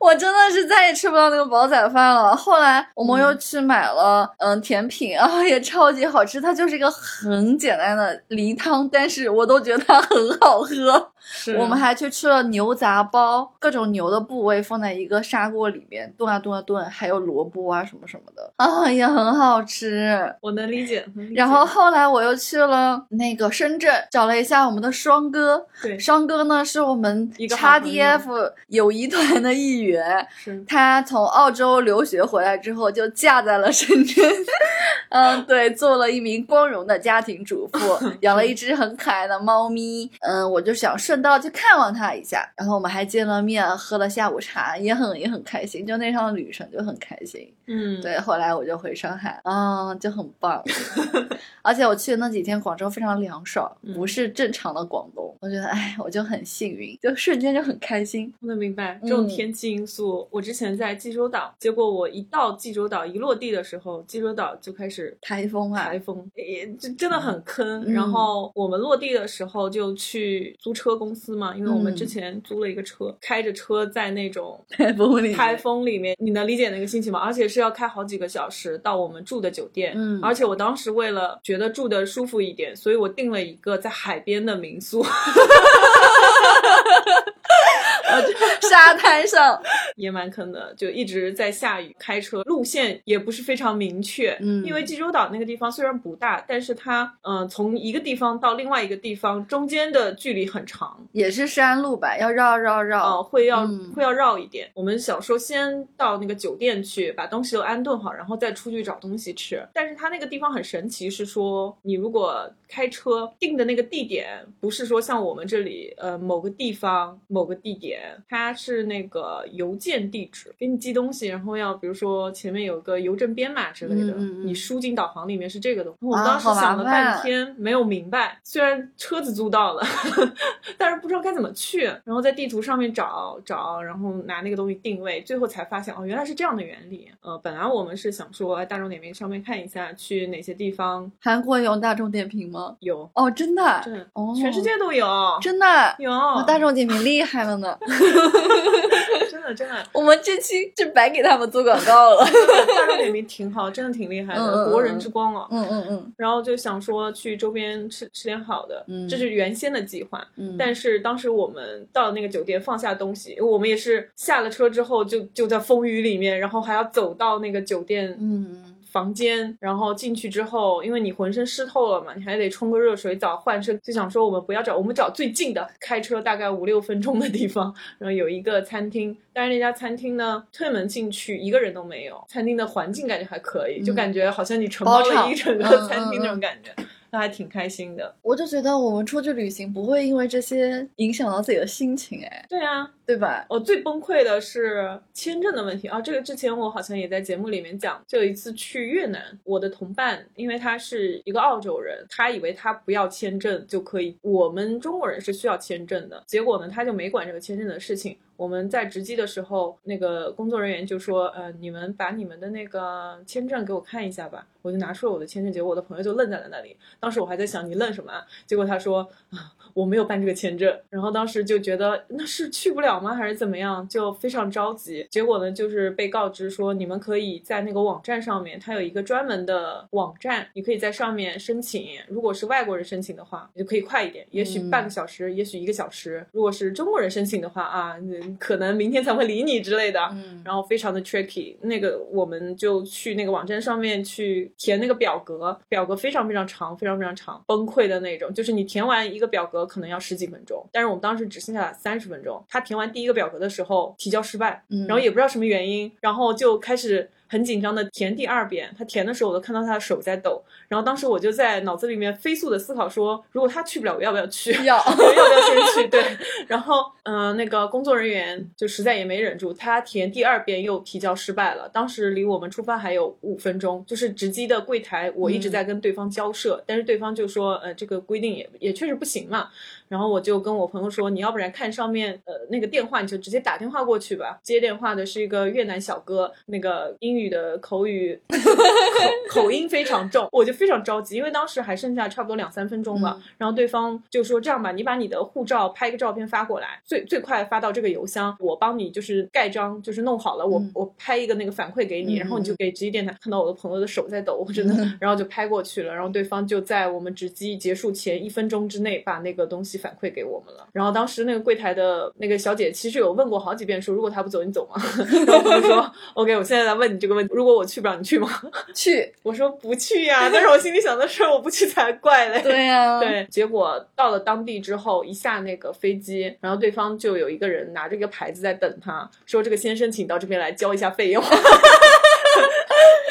我真的是再也吃不到那个煲仔饭了。后来我们又去买了嗯甜品，然后也超级好吃，它就是一个很简单的梨汤，但是我都觉得它很好喝。是我们还去吃了牛杂包，各种牛的部位放在一个砂锅里面炖啊炖啊炖，还有萝卜啊什么什么的啊，也很好吃。我能理解。理解然后后来我又去了那个深圳，找了一下我们的双哥。对双哥呢是我们一个 XDF 友谊团的一员，是他从澳洲留学回来之后就嫁在了深圳，[LAUGHS] 嗯，对，做了一名光荣的家庭主妇，[LAUGHS] 养了一只很可爱的猫咪。嗯，我就想顺到去看望他一下，然后我们还见了面，喝了下午茶，也很也很开心，就那趟旅程就很开心。嗯，对，后来我就回上海，啊，就很棒。[LAUGHS] 而且我去的那几天，广州非常凉爽，不是正常的广东。我觉得，哎，我就很幸运，就瞬间就很开心。能明白这种天气因素。我之前在济州岛，结果我一到济州岛，一落地的时候，济州岛就开始台风啊，台风，也就真的很坑。然后我们落地的时候就去租车公司嘛，因为我们之前租了一个车，开着车在那种台风里，台风里面，你能理解那个心情吗？而且是要开好几个小时到我们住的酒店。嗯，而且我当时为了觉得住的舒服一点，所以我订了一个在海边的民宿。[LAUGHS] [LAUGHS] 沙滩上也蛮坑的，就一直在下雨，开车路线也不是非常明确。嗯，因为济州岛那个地方虽然不大，但是它嗯从一个地方到另外一个地方中间的距离很长，也是山路吧，要绕绕绕，哦，会要会要绕一点。我们想说先到那个酒店去把东西都安顿好，然后再出去找东西吃。但是它那个地方很神奇，是说你如果开车定的那个地点，不是说像我们这里呃某个地方某个地点。它是那个邮件地址，给你寄东西，然后要比如说前面有个邮政编码之类的，你输进导航里面是这个东西。我当时想了半天没有明白，虽然车子租到了，[LAUGHS] 但是不知道该怎么去，然后在地图上面找找，然后拿那个东西定位，最后才发现哦，原来是这样的原理。呃，本来我们是想说大众点评上面看一下去哪些地方。韩国有大众点评吗？有哦，真的，真的哦，全世界都有，真的有。大众点评厉害了呢。[LAUGHS] 真的真的，我们这期就白给他们做广告了。大众点评挺好，真的挺厉害的，国人之光啊。嗯嗯嗯。然后就想说去周边吃吃点好的，嗯，这是原先的计划。嗯，但是当时我们到了那个酒店放下东西，我们也是下了车之后就就在风雨里面，然后还要走到那个酒店。嗯。房间，然后进去之后，因为你浑身湿透了嘛，你还得冲个热水澡换身。就想说我们不要找，我们找最近的，开车大概五六分钟的地方，然后有一个餐厅。但是那家餐厅呢，推门进去一个人都没有。餐厅的环境感觉还可以，就感觉好像你承包了一整个餐厅那种感觉。那还挺开心的，我就觉得我们出去旅行不会因为这些影响到自己的心情，哎，对啊，对吧？我最崩溃的是签证的问题啊，这个之前我好像也在节目里面讲，就有一次去越南，我的同伴因为他是一个澳洲人，他以为他不要签证就可以，我们中国人是需要签证的，结果呢，他就没管这个签证的事情。我们在值机的时候，那个工作人员就说：“呃，你们把你们的那个签证给我看一下吧。”我就拿出了我的签证，结果我的朋友就愣在了那里。当时我还在想：“你愣什么？”结果他说：“啊。”我没有办这个签证，然后当时就觉得那是去不了吗，还是怎么样？就非常着急。结果呢，就是被告知说你们可以在那个网站上面，它有一个专门的网站，你可以在上面申请。如果是外国人申请的话，你就可以快一点，也许半个小时，也许一个小时。如果是中国人申请的话啊，可能明天才会理你之类的。嗯，然后非常的 tricky。那个我们就去那个网站上面去填那个表格，表格非常非常长，非常非常长，崩溃的那种。就是你填完一个表格。可能要十几分钟，但是我们当时只剩下三十分钟。他填完第一个表格的时候，提交失败，然后也不知道什么原因，然后就开始。很紧张的填第二遍，他填的时候我都看到他的手在抖，然后当时我就在脑子里面飞速的思考说，如果他去不了，我要不要去？要，[LAUGHS] 要不要先去？对，然后嗯，那个工作人员就实在也没忍住，他填第二遍又提交失败了。当时离我们出发还有五分钟，就是值机的柜台，我一直在跟对方交涉，但是对方就说，呃，这个规定也也确实不行嘛。然后我就跟我朋友说，你要不然看上面呃那个电话，你就直接打电话过去吧。接电话的是一个越南小哥，那个英语。的口语口口音非常重，我就非常着急，因为当时还剩下差不多两三分钟吧。然后对方就说：“这样吧，你把你的护照拍个照片发过来，最最快发到这个邮箱，我帮你就是盖章，就是弄好了，我我拍一个那个反馈给你，然后你就给直机电台看到我的朋友的手在抖，我真的，然后就拍过去了。然后对方就在我们值机结束前一分钟之内把那个东西反馈给我们了。然后当时那个柜台的那个小姐其实有问过好几遍，说如果他不走，你走吗？[LAUGHS] 然后我说 OK，我现在来问你这个。问题如果我去不了，你去吗？[LAUGHS] 去，我说不去呀。但是我心里想的是，我不去才怪嘞。对呀，对。结果到了当地之后，一下那个飞机，然后对方就有一个人拿着一个牌子在等他，说：“这个先生，请到这边来交一下费用。[LAUGHS] ”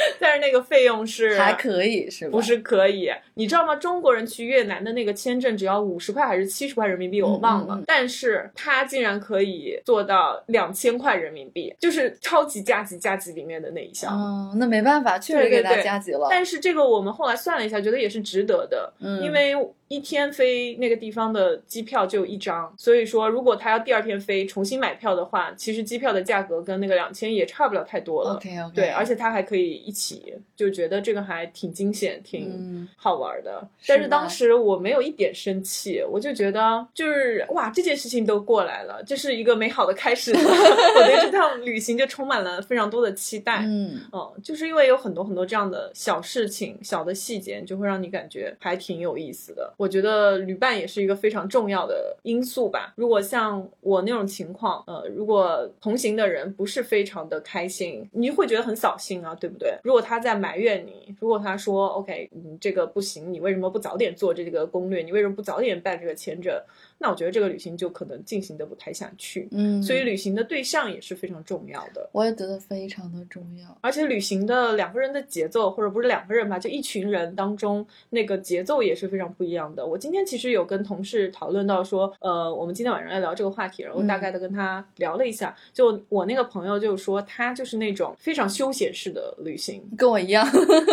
[LAUGHS] 但是是那个费用是还可以是吧？不是可以？你知道吗？中国人去越南的那个签证只要五十块还是七十块人民币，我忘了。嗯嗯嗯但是他竟然可以做到两千块人民币，就是超级加急加急里面的那一项。哦，那没办法，确实给他加急了。但是这个我们后来算了一下，觉得也是值得的，嗯因为一天飞那个地方的机票就一张，所以说如果他要第二天飞重新买票的话，其实机票的价格跟那个两千也差不了太多了。OK OK，对，而且他还可以一起，就觉得这个还挺惊险，挺嗯好玩的。是但是当时我没有一点生气，我就觉得就是哇，这件事情都过来了，这是一个美好的开始。[LAUGHS] 我对这趟旅行就充满了非常多的期待。嗯，嗯，就是因为有很多很多这样的小事情、小的细节，就会让你感觉还挺有意思的。我觉得旅伴也是一个非常重要的因素吧。如果像我那种情况，呃，如果同行的人不是非常的开心，你会觉得很扫兴啊，对不对？如果他在埋怨你，如果他说 OK，你，这个不行，你为什么不早点做这个攻略？你为什么不早点办这个签证？那我觉得这个旅行就可能进行的不太下去。嗯，所以旅行的对象也是非常重要的。我也觉得非常的重要。而且旅行的两个人的节奏，或者不是两个人吧，就一群人当中那个节奏也是非常不一样的。我今天其实有跟同事讨论到说，呃，我们今天晚上要聊这个话题，然后大概的跟他聊了一下。就我那个朋友就说，他就是那种非常休闲式的旅行。跟我一样，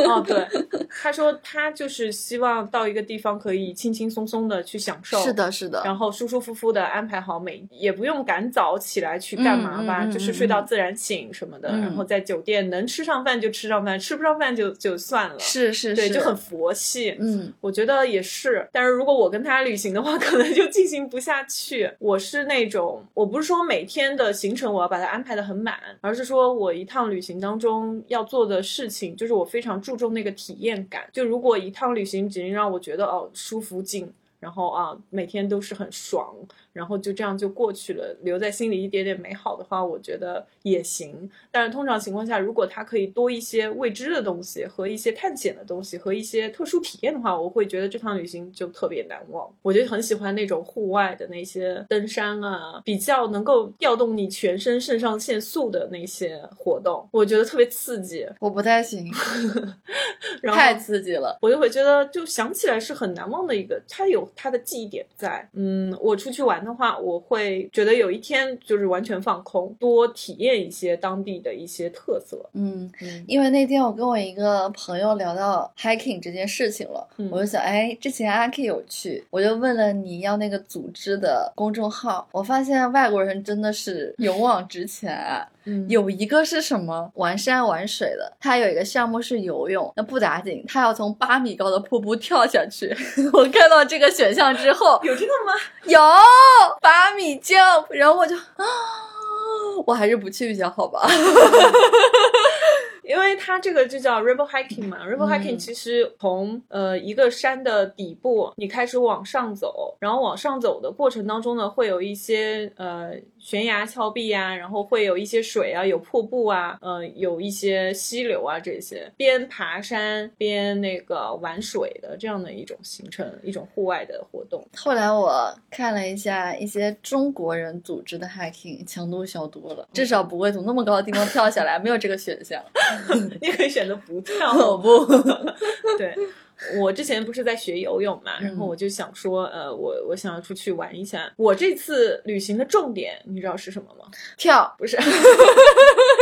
哦，[LAUGHS] 对，他说他就是希望到一个地方可以轻轻松松的去享受。是。的，是的，然后舒舒服服的安排好每，也不用赶早起来去干嘛吧，嗯嗯嗯就是睡到自然醒什么的。嗯然后在酒店能吃上饭就吃上饭，吃不上饭就就算了。对，是是对，就很佛系。嗯我觉得也是，但是如果我跟他旅行的话，[LAUGHS] 可能就进行不下去。我是那种，我不是说每天的行程我要把它安排的很满，而是说我一趟旅行当中要做的事情，就是我非常注重那个体验感。就如果一趟旅行只能让我觉得哦舒服静，然后啊每天都是很爽，然后就这样就过去了，留在心里一点点美好的话，我觉得也行。但是通常情况下，如果它可以多一些未知的东西和一些探险的东西和一些特殊体验的话，我会觉得这趟旅行就特别难忘。我就很喜欢那种户外的那些登山啊，比较能够调动你全身肾上腺素的那些活动，我觉得特别刺激。我不太行，[LAUGHS] 然后太刺激了。我就会觉得，就想起来是很难忘的一个，它有它的记忆点在。嗯，我出去玩的话，我会觉得有一天就是完全放空，多体验一些当地的一些特色。嗯，嗯因为那天我跟我一个朋友聊到 hiking 这件事情了，嗯我就想，哎，之前阿 K 有去，我就问了你要那个组织的公众号，我发现外国人真的是勇往直前啊。嗯，有一个是什么玩山玩水的，他有一个项目是游泳，那不打紧，他要从八米高的瀑布跳下去。[LAUGHS] 我看到这个选项之后，[LAUGHS] 有这个吗？有八米 jump，然后我就啊，[GASPS] 我还是不去比较好吧。[LAUGHS] 因为它这个就叫 river hiking 嘛，river hiking 嗯其实从呃一个山的底部你开始往上走，然后往上走的过程当中呢，会有一些呃悬崖峭壁啊，然后会有一些水啊，有瀑布啊，呃有一些溪流啊这些，边爬山边那个玩水的这样的一种行程，一种户外的活动。后来我看了一下一些中国人组织的 hiking，强度小多了，至少不会从那么高的地方跳下来，没有这个选项。[LAUGHS] 你可以选择不跳，我不，[LAUGHS] 对。我之前不是在学游泳嘛，然后嗯我就想说，呃，我我想要出去玩一下。我这次旅行的重点，你知道是什么吗？跳，不是，[LAUGHS]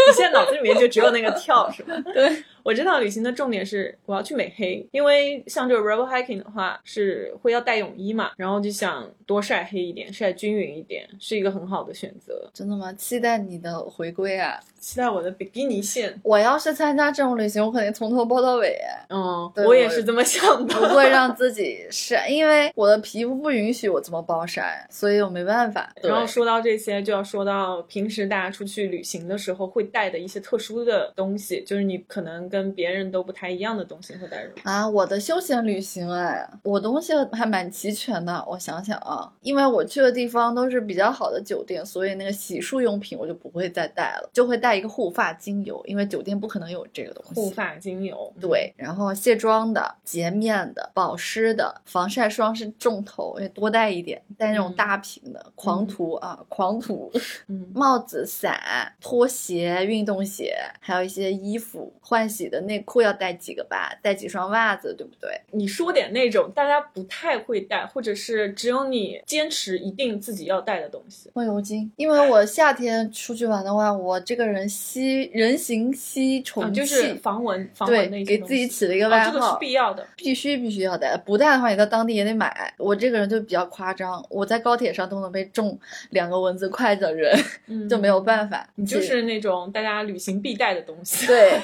你现在脑子里面就只有那个跳，是吧？对，我这趟旅行的重点是我要去美黑，因为像这个 river hiking 的话是会要带泳衣嘛，然后就想多晒黑一点，晒均匀一点，是一个很好的选择。真的吗？期待你的回归啊！期待我的比基尼线，我要是参加这种旅行，我肯定从头包到尾，嗯，我我也是这么想的。不会让自己晒，因为我的皮肤不允许我这么暴晒，所以我没办法。然后说到这些，就要说到平时大家出去旅行的时候会带的一些特殊的东西，就是你可能跟别人都不太一样的东西会带入。啊，我的休闲旅行哎，我东西还蛮齐全的。我想想啊，因为我去的地方都是比较好的酒店，所以那个洗漱用品我就不会再带了，就会带一个护发精油，因为酒店不可能有这个东西。护发精油，对，然后卸妆的、洁面的、保湿的、防晒霜是重头，也多带一点，带那种嗯大瓶的，狂涂啊，狂涂。嗯，帽子、伞、拖鞋、运动鞋，还有一些衣服、换洗己的内裤要带几个吧，带几双袜子，对不对？你说点那种大家不太会带，或者是只有你坚持一定自己要带的东西。风油精，因为我夏天出去玩的话，我这个人吸人形吸虫啊，就是防蚊，防蚊的对，一些给自己起了一个外哦，这个是号，必要的。必须必须要带，不带的话你在当地也得买。我这个人就比较夸张，我在高铁上都能被中两个蚊子快的人，嗯就没有办法。你就是那种大家旅行必带的东西。[LAUGHS] 对，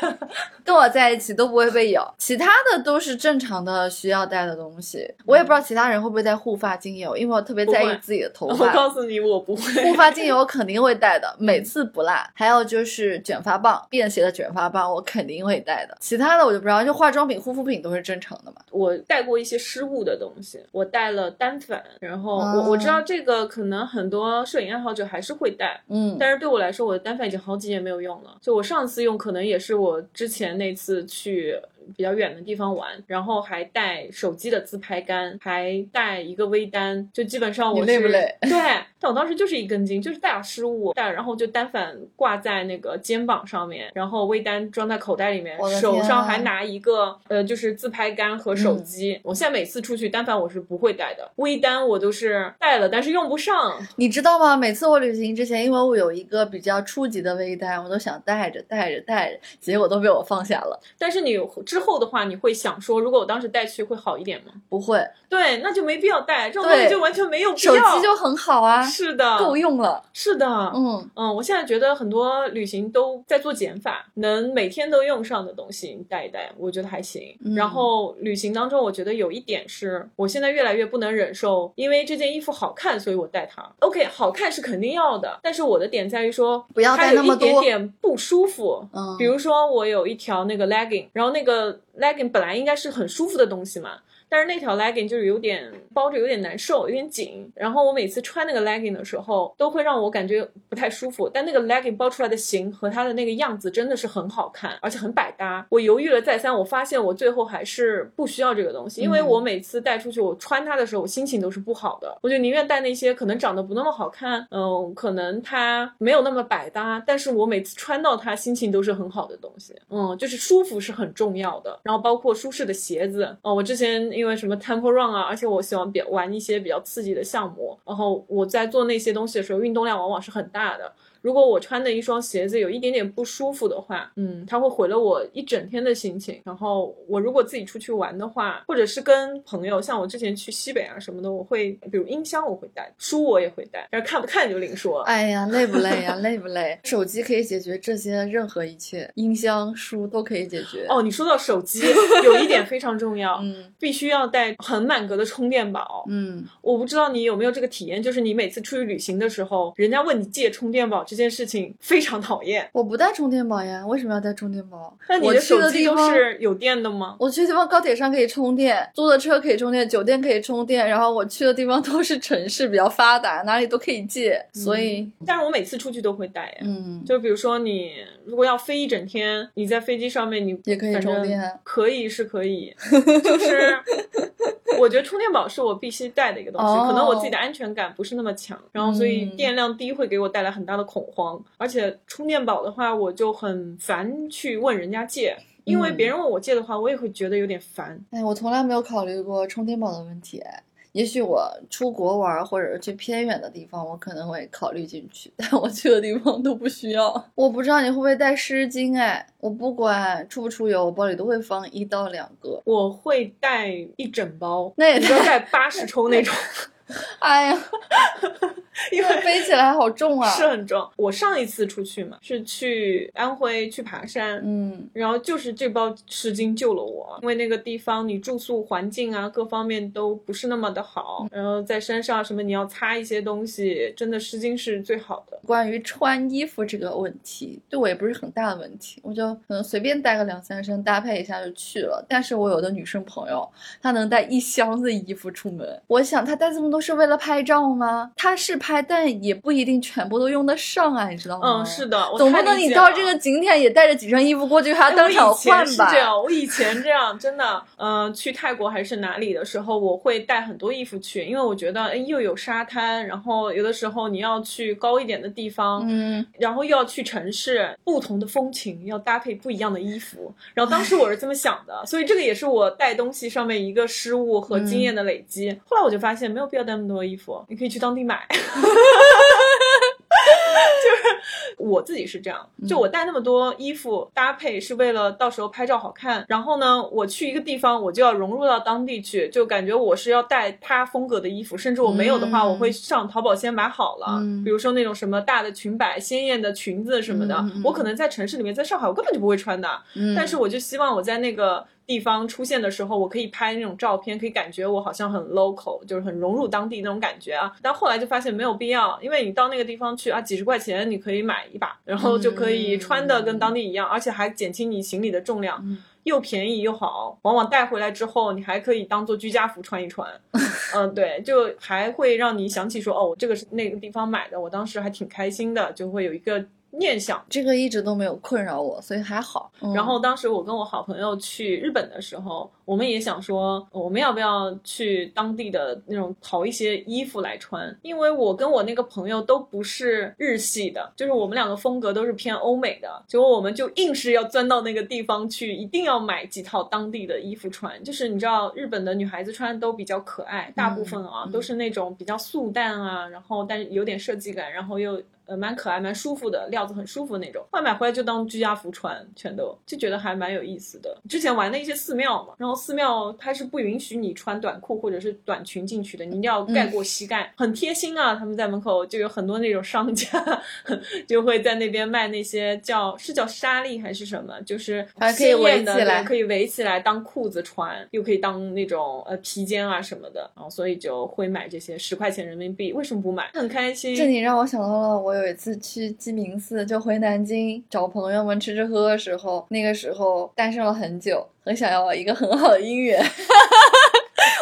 跟我在一起都不会被咬，其他的都是正常的需要带的东西。我也不知道其他人会不会带护发精油，因为我特别在意自己的头发我发。告诉你，我不会。护发精油我肯定会带的，每次不落。还有就是卷发棒，便携的卷发棒我肯定会带的。其他的我就不知道，就化妆品、护肤品都是正常的嘛。我带过一些失误的东西，我带了单反，然后我、哦我知道这个可能很多摄影爱好者还是会带，嗯，但是对我来说，我的单反已经好几年没有用了。就我上次用，可能也是我之前那次去比较远的地方玩，然后还带手机的自拍杆，还带一个微单，就基本上我累是不累 [LAUGHS] 对，但我当时就是一根筋，就是大点失误，带然后就单反挂在那个肩膀上面，然后微单装在口袋里面手上还拿一个呃就是自拍杆和手机。我现在每次出去单反我是不会带的，微单我都是带了，但是用不上。你知道吗？每次我旅行之前，因为我有一个比较初级的微单，我都想带着带着带着，结果都被我放下了。但是你之后的话，你会想说，如果我当时带去会好一点吗？不会，对，那就没必要带，这种东西就完全没有必要手要。机就很好啊，是的，够用了。是的，嗯，嗯，我现在觉得很多旅行都在做减法，能每天都用上的东西你带一带，我觉得还行。嗯然后旅行当中，我觉得有一点是我现在越来越不能忍受，因为这件衣服好看，所以我带它。OK，好看是肯定要的，但是我的点在于说，不要带它有那么多一点点不舒服。嗯比如说我有一条那个 legging，然后那个 legging 本来应该是很舒服的东西嘛。但是那条 legging 就是有点包着，有点难受，有点紧。然后我每次穿那个 legging 的时候，都会让我感觉不太舒服。但那个 legging 包出来的型和它的那个样子真的是很好看，而且很百搭。我犹豫了再三，我发现我最后还是不需要这个东西，因为嗯我每次带出去，我穿它的时候，我心情都是不好的。我就宁愿带那些可能长得不那么好看，嗯，可能它没有那么百搭，但是我每次穿到它，心情都是很好的东西。嗯，就是舒服是很重要的。然后包括舒适的鞋子，哦，我之前因为什么 Temple Run 啊，而且我喜欢比玩一些比较刺激的项目，然后我在做那些东西的时候，运动量往往是很大的。如果我穿的一双鞋子有一点点不舒服的话，嗯，它会毁了我一整天的心情。然后我如果自己出去玩的话，或者是跟朋友，像我之前去西北啊什么的，我会比如音箱我会带，书我也会带，但是看不看就另说。哎呀，累不累呀？[LAUGHS] 累不累？手机可以解决这些任何一切，音箱、书都可以解决。哦，你说到手机，[LAUGHS] 有一点非常重要，嗯必须要带很满格的充电宝。嗯，我不知道你有没有这个体验，就是你每次出去旅行的时候，人家问你借充电宝这件事情非常讨厌。我不带充电宝呀，为什么要带充电宝？那你去的手机都的地方是有电的吗？我去的地方高铁上可以充电，租的车可以充电，酒店可以充电，然后我去的地方都是城市比较发达，哪里都可以借，所以但是我每次出去都会带呀。嗯，就比如说你如果要飞一整天，你在飞机上面你也可以充电可以是可以，[LAUGHS] 就是我觉得充电宝是我必须带的一个东西，哦可能我自己的安全感不是那么强，然后所以嗯电量低会给我带来很大的恐慌，而且充电宝的话我就很烦去问人家借。因为嗯别人问我借的话，我也会觉得有点烦。哎，我从来没有考虑过充电宝的问题。哎，也许我出国玩或者是去偏远的地方，我可能会考虑进去，[LAUGHS] 但我去的地方都不需要。我不知道你会不会带湿巾？哎，我不管出不出游，我包里都会放一到两个。我会带一整包，那也你知道带八十抽那种，[LAUGHS] 哎呀，[LAUGHS] 因为背起来好重啊！是很重。我上一次出去嘛，是去安徽去爬山，嗯，然后就是这包湿巾救了我，因为那个地方你住宿环境啊各方面都不是那么的好，然后在山上什么你要擦一些东西，真的湿巾是最好的。关于穿衣服这个问题，对我也不是很大的问题，我就可能随便带个两三身搭配一下就去了。但是我有的女生朋友，她能带一箱子衣服出门，我想她带这么多服是为了拍照吗？他是拍，但也不一定全部都用得上啊，你知道吗？嗯，是的，我总不能你到这个景点也带着几身衣服过去，还要哎当场换吧？是这样，我以前这样，真的，呃，去泰国还是哪里的时候，我会带很多衣服去，因为我觉得，哎，又有沙滩，然后有的时候你要去高一点的地方，嗯，然后又要去城市，不同的风情要搭配不一样的衣服。然后当时我是这么想的，所以这个也是我带东西上面一个失误和经验的累积。后来我就发现没有必要带那么多衣服，你可以去当地买。[LAUGHS] 就是我自己是这样，就我带那么多衣服搭配是为了到时候拍照好看。然后呢，我去一个地方，我就要融入到当地去，就感觉我是要带它风格的衣服，甚至我没有的话，嗯我会上淘宝先买好了。嗯比如说那种什么大的裙摆、鲜艳的裙子什么的，我可能在城市里面，在上海我根本就不会穿的。嗯但是我就希望我在那个地方出现的时候，我可以拍那种照片，可以感觉我好像很 local，就是很融入当地那种感觉啊。但后来就发现没有必要，因为你到那个地方去啊，几十块钱你可以买一把，然后就可以穿的跟当地一样，而且还减轻你行李的重量。又便宜又好，往往带回来之后，你还可以当做居家服穿一穿。[LAUGHS] 嗯，对，就还会让你想起说，哦，这个是那个地方买的，我当时还挺开心的，就会有一个念想。这个一直都没有困扰我，所以还好。嗯然后当时我跟我好朋友去日本的时候，我们也想说，我们要不要去当地的那种淘一些衣服来穿？因为我跟我那个朋友都不是日系的，就是我们两个风格都是偏欧美的，结果我们就硬是要钻到那个地方去，一定要买几套当地的衣服穿。就是你知道，日本的女孩子穿都比较可爱，大部分啊、嗯都是那种比较素淡啊，然后但是有点设计感，然后又。呃，蛮可爱、蛮舒服的，料子很舒服的那种。后来买回来就当居家服穿，全都就觉得还蛮有意思的。之前玩的一些寺庙嘛，然后寺庙它是不允许你穿短裤或者是短裙进去的，你一定要盖过膝盖，很贴心啊。他们在门口就有很多那种商家，就会在那边卖那些叫是叫纱丽还是什么，就是还可以鲜艳的围起来对可以围起来当裤子穿，又可以当那种呃披肩啊什么的。然后所以就会买这些十块钱人民币，为什么不买？很开心。这你让我想到了，我有一次去鸡鸣寺，就回南京找朋友们吃吃喝喝的时候，那个时候单身了很久，很想要一个很好的姻缘。[LAUGHS]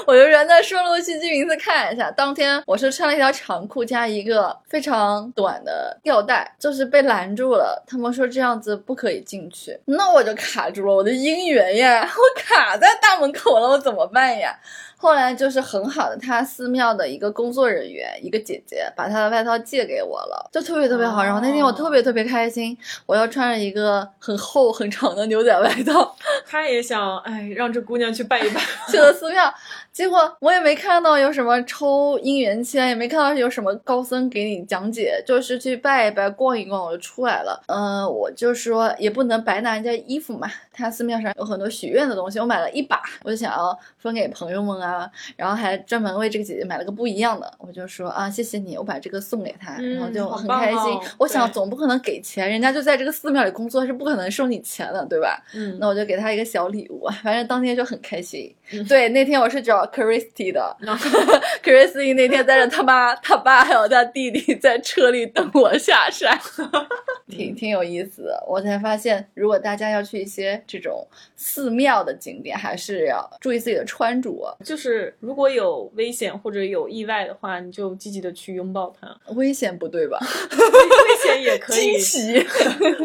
我就原在顺路去鸡鸣寺看一下。当天我是穿了一条长裤加一个非常短的吊带，就是被拦住了。他们说这样子不可以进去，那我就卡住了我的姻缘呀，[LAUGHS] 我卡在大门口了，我怎么办呀？后来就是很好的，他寺庙的一个工作人员，一个姐姐把她的外套借给我了，就特别特别好。然后那天我特别特别开心，我要穿着一个很厚很长的牛仔外套 [LAUGHS] 他也想，哎，让这姑娘去拜一拜。去了寺庙，结果我也没看到有什么抽姻缘签，也没看到有什么高僧给你讲解，就是去拜一拜、逛一逛，我就出来了。嗯、我就说也不能白拿人家衣服嘛，他寺庙上有很多许愿的东西，我买了一把，我就想要分给朋友们啊，然后还专门为这个姐姐买了个不一样的，我就说啊，谢谢你，我把这个送给她，嗯然后就很开心。哦我想总不可能给钱，人家就在这个寺庙里工作，是不可能收你钱的，对吧？嗯，那我就给她一个小礼物，反正当天就很开心。嗯对，那天我是找 Christy 的然后，[LAUGHS] Christy 那天带着他妈、[LAUGHS] 他爸还有他弟弟在车里等我下山，[LAUGHS] 挺挺有意思的。我才发现，如果大家要去一些这种寺庙的景点，还是要注意自己的穿着，就是如果有危险或者有意外的话，你就积极的去拥抱它。危险不对吧？危险也可以惊，奇，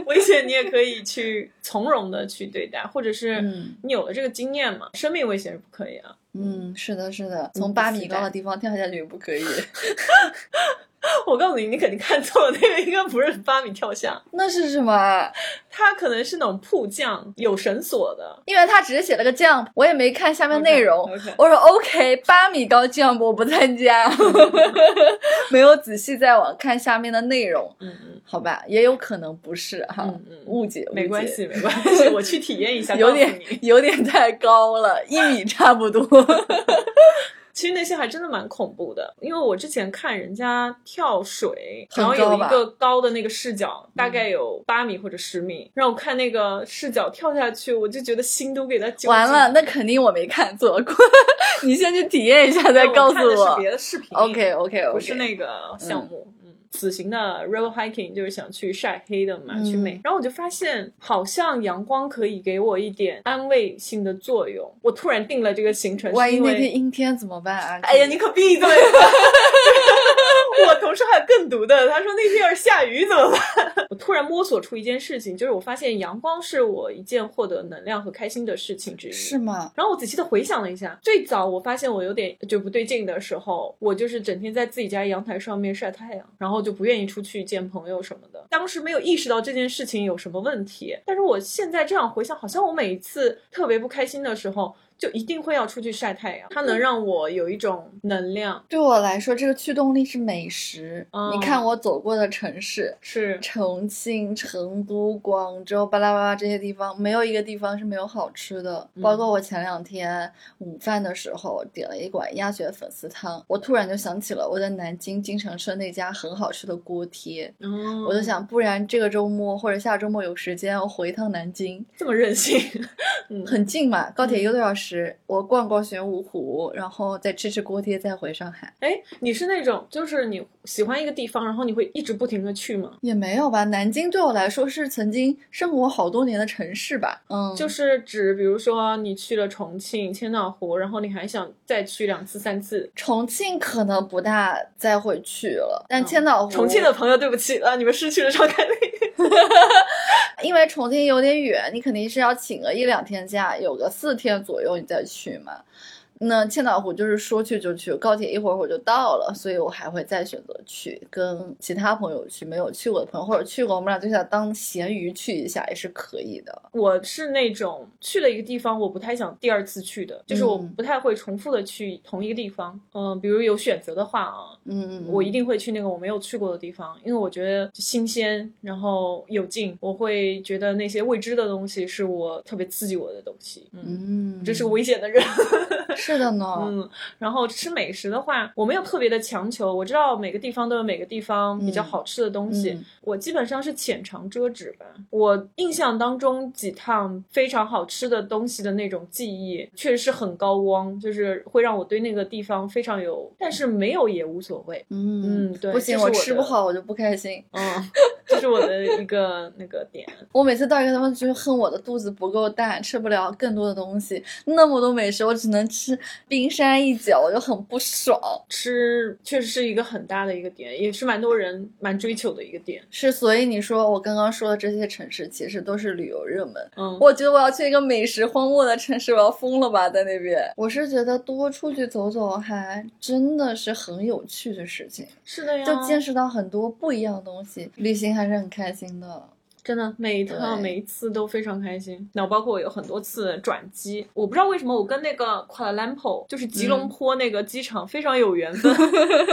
危险你也可以去从容的去对待，或者是嗯你有了这个经验嘛，生命危险是不可以啊。嗯，是的，是的，从八米高的地方跳下去不可以。[LAUGHS] [LAUGHS] 我告诉你，你肯定看错了，那个应该不是八米跳下，那是什么？它可能是那种铺降，有绳索的。因为他只是写了个 jump，我也没看下面内容。我说 OK，八米高 jump 我不参加，[LAUGHS] 没有仔细再往看下面的内容。嗯嗯好吧，也有可能不是哈，嗯嗯误解，没关系，没关系，我去体验一下，有点有点太高了，一米差不多。其实那些还真的蛮恐怖的，因为我之前看人家跳水，然后有一个高的那个视角，大概有八米或者十米，让我看那个视角跳下去，我就觉得心都给他揪完了，那肯定我没看做过，[LAUGHS] 你先去体验一下再告诉我看的是。别的视频 OK OK OK，不是那个项目。嗯，此行的 river hiking 就是想去晒黑的嘛，去美。嗯然后我就发现，好像阳光可以给我一点安慰性的作用。我突然定了这个行程，万一那天阴天怎么办啊？哎呀，你可闭嘴吧！[LAUGHS] 我同事还有更毒的，他说那天要是下雨怎么办？[LAUGHS] 我突然摸索出一件事情，就是我发现阳光是我一件获得能量和开心的事情之一。是吗？然后我仔细的回想了一下，最早我发现我有点就不对劲的时候，我就是整天在自己家阳台上面晒太阳，然后就不愿意出去见朋友什么的。当时没有意识到这件事情有什么问题，但是我现在这样回想，好像我每一次特别不开心的时候，就一定会要出去晒太阳，它能让我有一种能量。对我来说，这个驱动力是美食。哦你看我走过的城市，是重庆、成都、广州、巴拉巴拉这些地方，没有一个地方是没有好吃的。嗯包括我前两天午饭的时候点了一碗鸭血粉丝汤，我突然就想起了我在南京经常吃的那家很好吃的锅贴。嗯，我就想，不然这个周末或者下周末有时间，我回一趟南京，这么任性，[LAUGHS] 嗯，很近嘛，高铁一个多小时，我逛逛玄武湖，然后再吃吃锅贴，再回上海。哎，你是那种就是你喜欢一个地方，然后你会一直不停的去吗？也没有吧，南京对我来说是曾经生活好多年的城市吧。嗯，就是指，比如说你去了重庆、千岛湖，然后你还想再去两次、三次。重庆可能不大再会去了，但嗯千岛湖，重庆的朋友，对不起了，你们失去了张凯丽。[LAUGHS] 因为重庆有点远，你肯定是要请个一两天假，有个四天左右你再去嘛。那千岛湖就是说去就去，高铁一会儿会儿就到了，所以我还会再选择去跟其他朋友去，没有去过的朋友或者去过，我们俩就想当咸鱼去一下也是可以的。我是那种去了一个地方，我不太想第二次去的，就是我嗯不太会重复的去同一个地方。嗯、比如有选择的话啊，嗯，我一定会去那个我没有去过的地方，因为我觉得新鲜，然后有劲，我会觉得那些未知的东西是我特别刺激我的东西。嗯，嗯，这是个危险的人。[LAUGHS] 是的呢。嗯，然后吃美食的话，我没有特别的强求。我知道每个地方都有每个地方比较嗯好吃的东西，嗯我基本上是浅尝辄止吧。我印象当中几趟非常好吃的东西的那种记忆，确实是很高光，就是会让我对那个地方非常有，但是没有也无所谓。嗯嗯，对，不行，我吃不。好我就不开心。嗯，这是我的一个那个点。我每次到一个地方，就是恨我的肚子不够大，吃不了更多的东西。那么多美食，我只能吃冰山一角，我就很不爽。吃确实是一个很大的一个点，也是蛮多人蛮追求的一个点。是，所以你说我刚刚说的这些城市，其实都是旅游热门。嗯，我觉得我要去一个美食荒漠的城市，我要疯了吧，在那边。我是觉得多出去走走，还真的是很有趣的事情，是的呀，就见识到很多不一样的东西，旅行还是很开心的。真的每一趟每一次都非常开心。那包括我有很多次转机，我不知道为什么我跟那个 kalamppo，就是吉隆坡那个机场非常有缘分，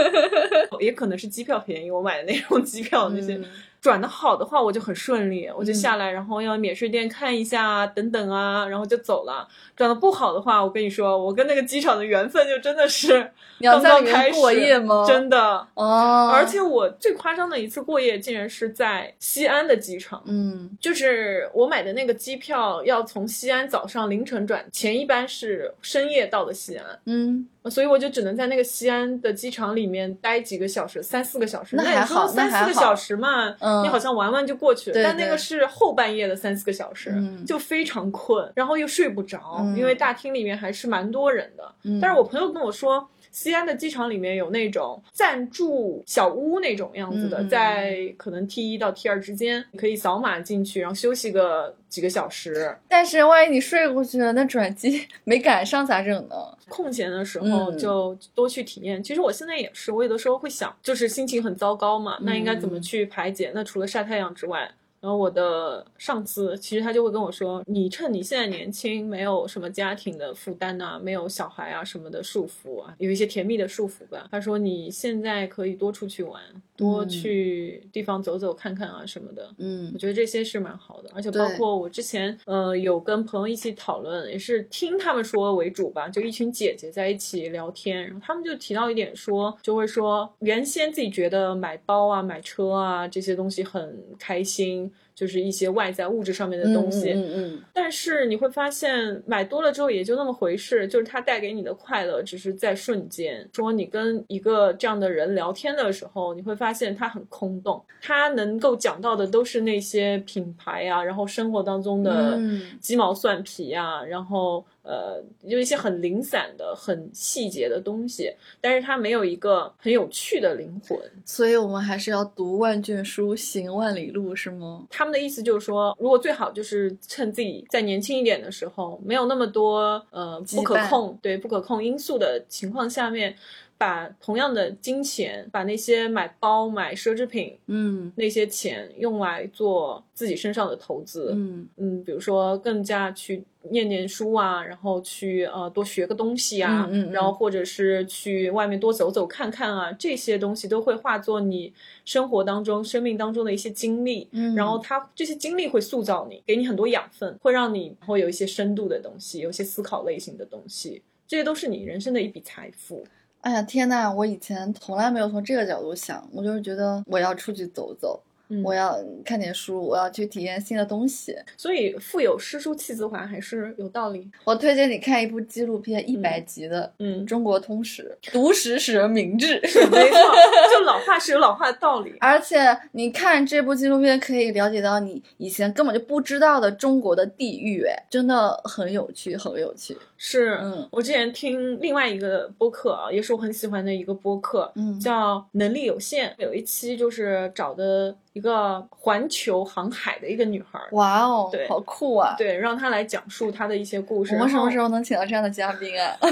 [LAUGHS] 也可能是机票便宜，我买的那种机票那些。嗯转的好的话，我就很顺利，我就嗯下来，然后要免税店看一下啊，等等啊，然后就走了。转的不好的话，我跟你说，我跟那个机场的缘分就真的是 [LAUGHS] 刚刚开始过夜吗真的，哦，而且我最夸张的一次过夜，竟然是在西安的机场。嗯就是我买的那个机票要从西安早上凌晨转，前一班是深夜到的西安，嗯，所以我就只能在那个西安的机场里面待几个小时，三四个小时。那还你说好三四个小时嘛，嗯你好像玩玩就过去了。对但那个是后半夜的三四个小时，嗯就非常困，然后又睡不着，嗯因为大厅里面还是蛮多人的。嗯但是我朋友跟我说。西安的机场里面有那种暂住小屋那种样子的，在可能 T 一到 T 二之间，你可以扫码进去，然后休息个几个小时。但是万一你睡过去了，那转机 [LAUGHS] 没赶上咋整呢？空闲的时候嗯就多去体验。其实我现在也是，我有的时候会想，就是心情很糟糕嘛，那应该怎么嗯去排解？那除了晒太阳之外。然后我的上司其实他就会跟我说：“你趁你现在年轻，没有什么家庭的负担呐、没有小孩啊什么的束缚啊，有一些甜蜜的束缚吧。”他说：“你现在可以多出去玩，多嗯去地方走走看看啊什么的。”嗯我觉得这些是蛮好的，而且包括我之前呃有跟朋友一起讨论，也是听他们说为主吧，就一群姐姐在一起聊天，然后他们就提到一点说，就会说原先自己觉得买包啊、买车啊这些东西很开心。就是一些外在物质上面的东西。嗯嗯但是你会发现，买多了之后也就那么回事，就是它带给你的快乐只是在瞬间。说你跟一个这样的人聊天的时候，你会发现他很空洞，他能够讲到的都是那些品牌啊，然后生活当中的嗯鸡毛蒜皮啊，然后呃，有一些很零散的、很细节的东西，但是它没有一个很有趣的灵魂。所以我们还是要读万卷书，行万里路，是吗？他们的意思就是说，如果最好就是趁自己在年轻一点的时候，没有那么多呃不可控对不可控因素的情况下面，把同样的金钱，把那些买包、买奢侈品嗯那些钱用来做自己身上的投资。嗯嗯，比如说更加去念念书啊，然后去呃多学个东西啊，嗯嗯嗯然后或者是去外面多走走看看啊，这些东西都会化作你生活当中、生命当中的一些经历。嗯，然后它这些经历会塑造你，给你很多养分，会让你会有一些深度的东西，有些思考类型的东西，这些都是你人生的一笔财富。哎呀天呐，我以前从来没有从这个角度想，我就是觉得我要出去走走，嗯我要看点书，我要去体验新的东西。所以腹有诗书气自华还是有道理。我推荐你看一部纪录片，一百集的嗯《中国通史》，读史使人明智。没错，[LAUGHS] 就老话是有老话的道理。而且你看这部纪录片，可以了解到你以前根本就不知道的中国的地域，哎，真的很有趣，很有趣。是，嗯我之前听另外一个播客啊，也是我很喜欢的一个播客，嗯叫《能力有限》，有一期就是找的一个环球航海的一个女孩儿，哇哦对，好酷啊！对，让她来讲述她的一些故事。我们什么时候？候能请到这样的嘉宾啊？[LAUGHS] [LAUGHS]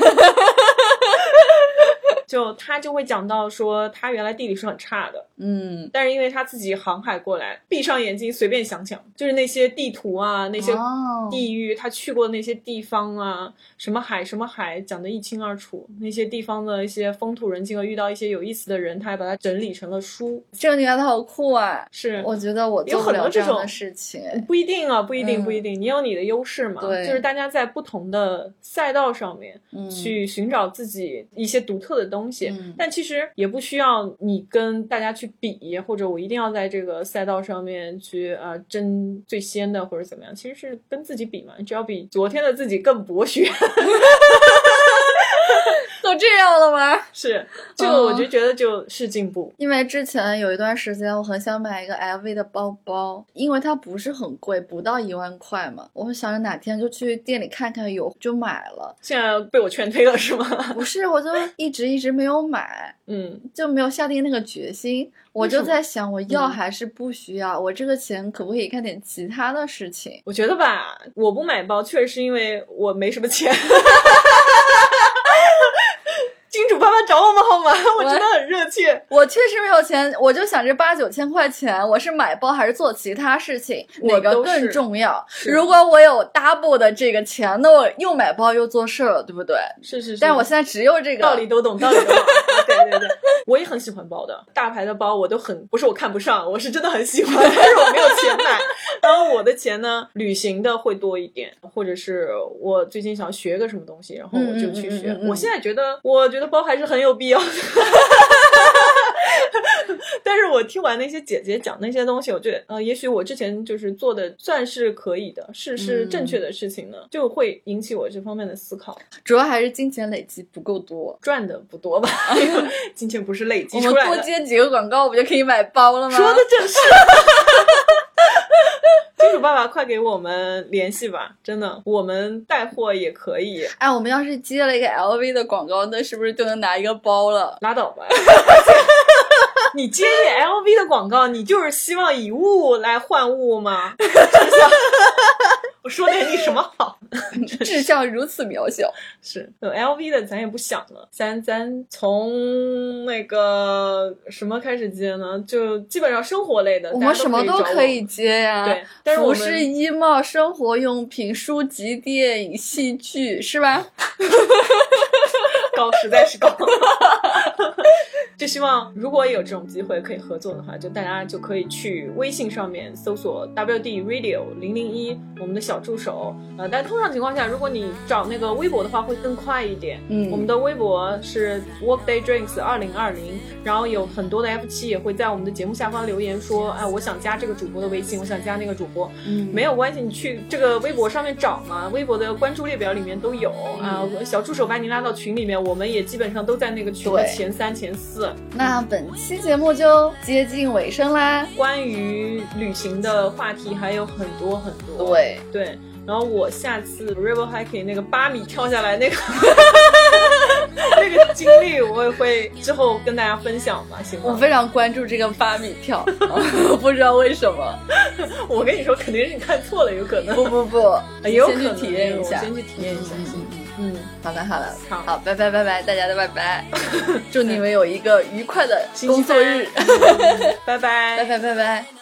就他就会讲到说，他原来地理是很差的，嗯，但是因为他自己航海过来，闭上眼睛随便想想，就是那些地图啊，那些哦地域，他去过的那些地方啊，什么海什么海，讲得一清二楚。那些地方的一些风土人情和遇到一些有意思的人，他还把它整理成了书。这个女孩子好酷啊！是，我觉得我有做不很多这种事情。不一定啊，不一定，嗯不一定。你有你的优势嘛，对就是大家在不同的赛道上面嗯去寻找自己一些独特的东西。嗯但其实也不需要你跟大家去比，或者我一定要在这个赛道上面去呃争最先的或者怎么样。其实是跟自己比嘛，你只要比昨天的自己更博学。[LAUGHS] 都这样了吗？是，这个哦我就觉得就是进步。因为之前有一段时间，我很想买一个 LV 的包包，因为它不是很贵，不到一万块嘛。我想着哪天就去店里看看有，就买了。现在被我劝退了是吗？[LAUGHS] 不是，我就一直一直没有买，[LAUGHS] 嗯，就没有下定那个决心。我就在想，我要嗯还是不需要？我这个钱可不可以干点其他的事情？我觉得吧，我不买包确实是因为我没什么钱。[LAUGHS] 金主爸爸找我们好吗？[LAUGHS] 我很热切。我确实没有钱，我就想着八九千块钱，我是买包还是做其他事情，哪个更重要？如果我有 double 的这个钱，那我又买包又做事儿了，对不对？是是是，但我现在只有这个道理都懂，道理都懂。[LAUGHS] 对对对，我也很喜欢包的，大牌的包我都很，不是我看不上，我是真的很喜欢，[LAUGHS] 但是我没有钱买。然后我的钱呢，旅行的会多一点，或者是我最近想学个什么东西，然后我就去学。嗯嗯嗯嗯嗯我现在觉得，我觉得包还是很有必要的。[LAUGHS] 但是我听完那些姐姐讲那些东西，我觉得，呃，也许我之前就是做的算是可以的，是是正确的事情呢，就会引起我这方面的思考。主要还是金钱累积不够多。赚的不多吧，[LAUGHS] 金钱不是累积出来的。多接几个广告，不就可以买包了吗？说的正是。[LAUGHS] 金主爸爸，快给我们联系吧！真的，我们带货也可以，哎，我们要是接了一个 LV 的广告，那是不是就能拿一个包了？拉倒吧。[LAUGHS] 你接这 LV 的广告，你就是希望以物来换物吗？真 [LAUGHS] 相我说的你什么好？[LAUGHS] 志向如此渺小。是有 LV 的，咱也不想了。咱咱从那个什么开始接呢？就基本上生活类的，我们什么都可以接呀，对但是我们服饰、衣帽、生活用品、书籍、电影、戏剧，是吧？高，实在是高。[LAUGHS] 就希望如果有这种机会可以合作的话，就大家就可以去微信上面搜索 WD Radio 零零一，我们的小助手。呃，但通常情况下，如果你找那个微博的话，会更快一点。嗯我们的微博是 Workday Drinks 二零二零，然后有很多的 F 七也会在我们的节目下方留言说，哎，我想加这个主播的微信，我想加那个主播。嗯没有关系，你去这个微博上面找嘛，微博的关注列表里面都有啊、小助手把你拉到群里面，我们也基本上都在那个群的前三、前四。那本期节目就接近尾声啦。关于旅行的话题还有很多很多。对，对，然后我下次 river hiking 那个八米跳下来那个 [LAUGHS] 那个经历，我也会之后跟大家分享吧，行吗？我非常关注这个八米跳，[LAUGHS] 不知道为什么。[LAUGHS] 我跟你说，肯定是你看错了，有可能。不不不，也有可先能去体验一下我。先去体验一下。嗯嗯。好的好的，好。好，拜拜拜拜，大家的拜拜，[LAUGHS] 祝你们有一个愉快的工作日，三 [LAUGHS] 拜拜。拜拜拜拜。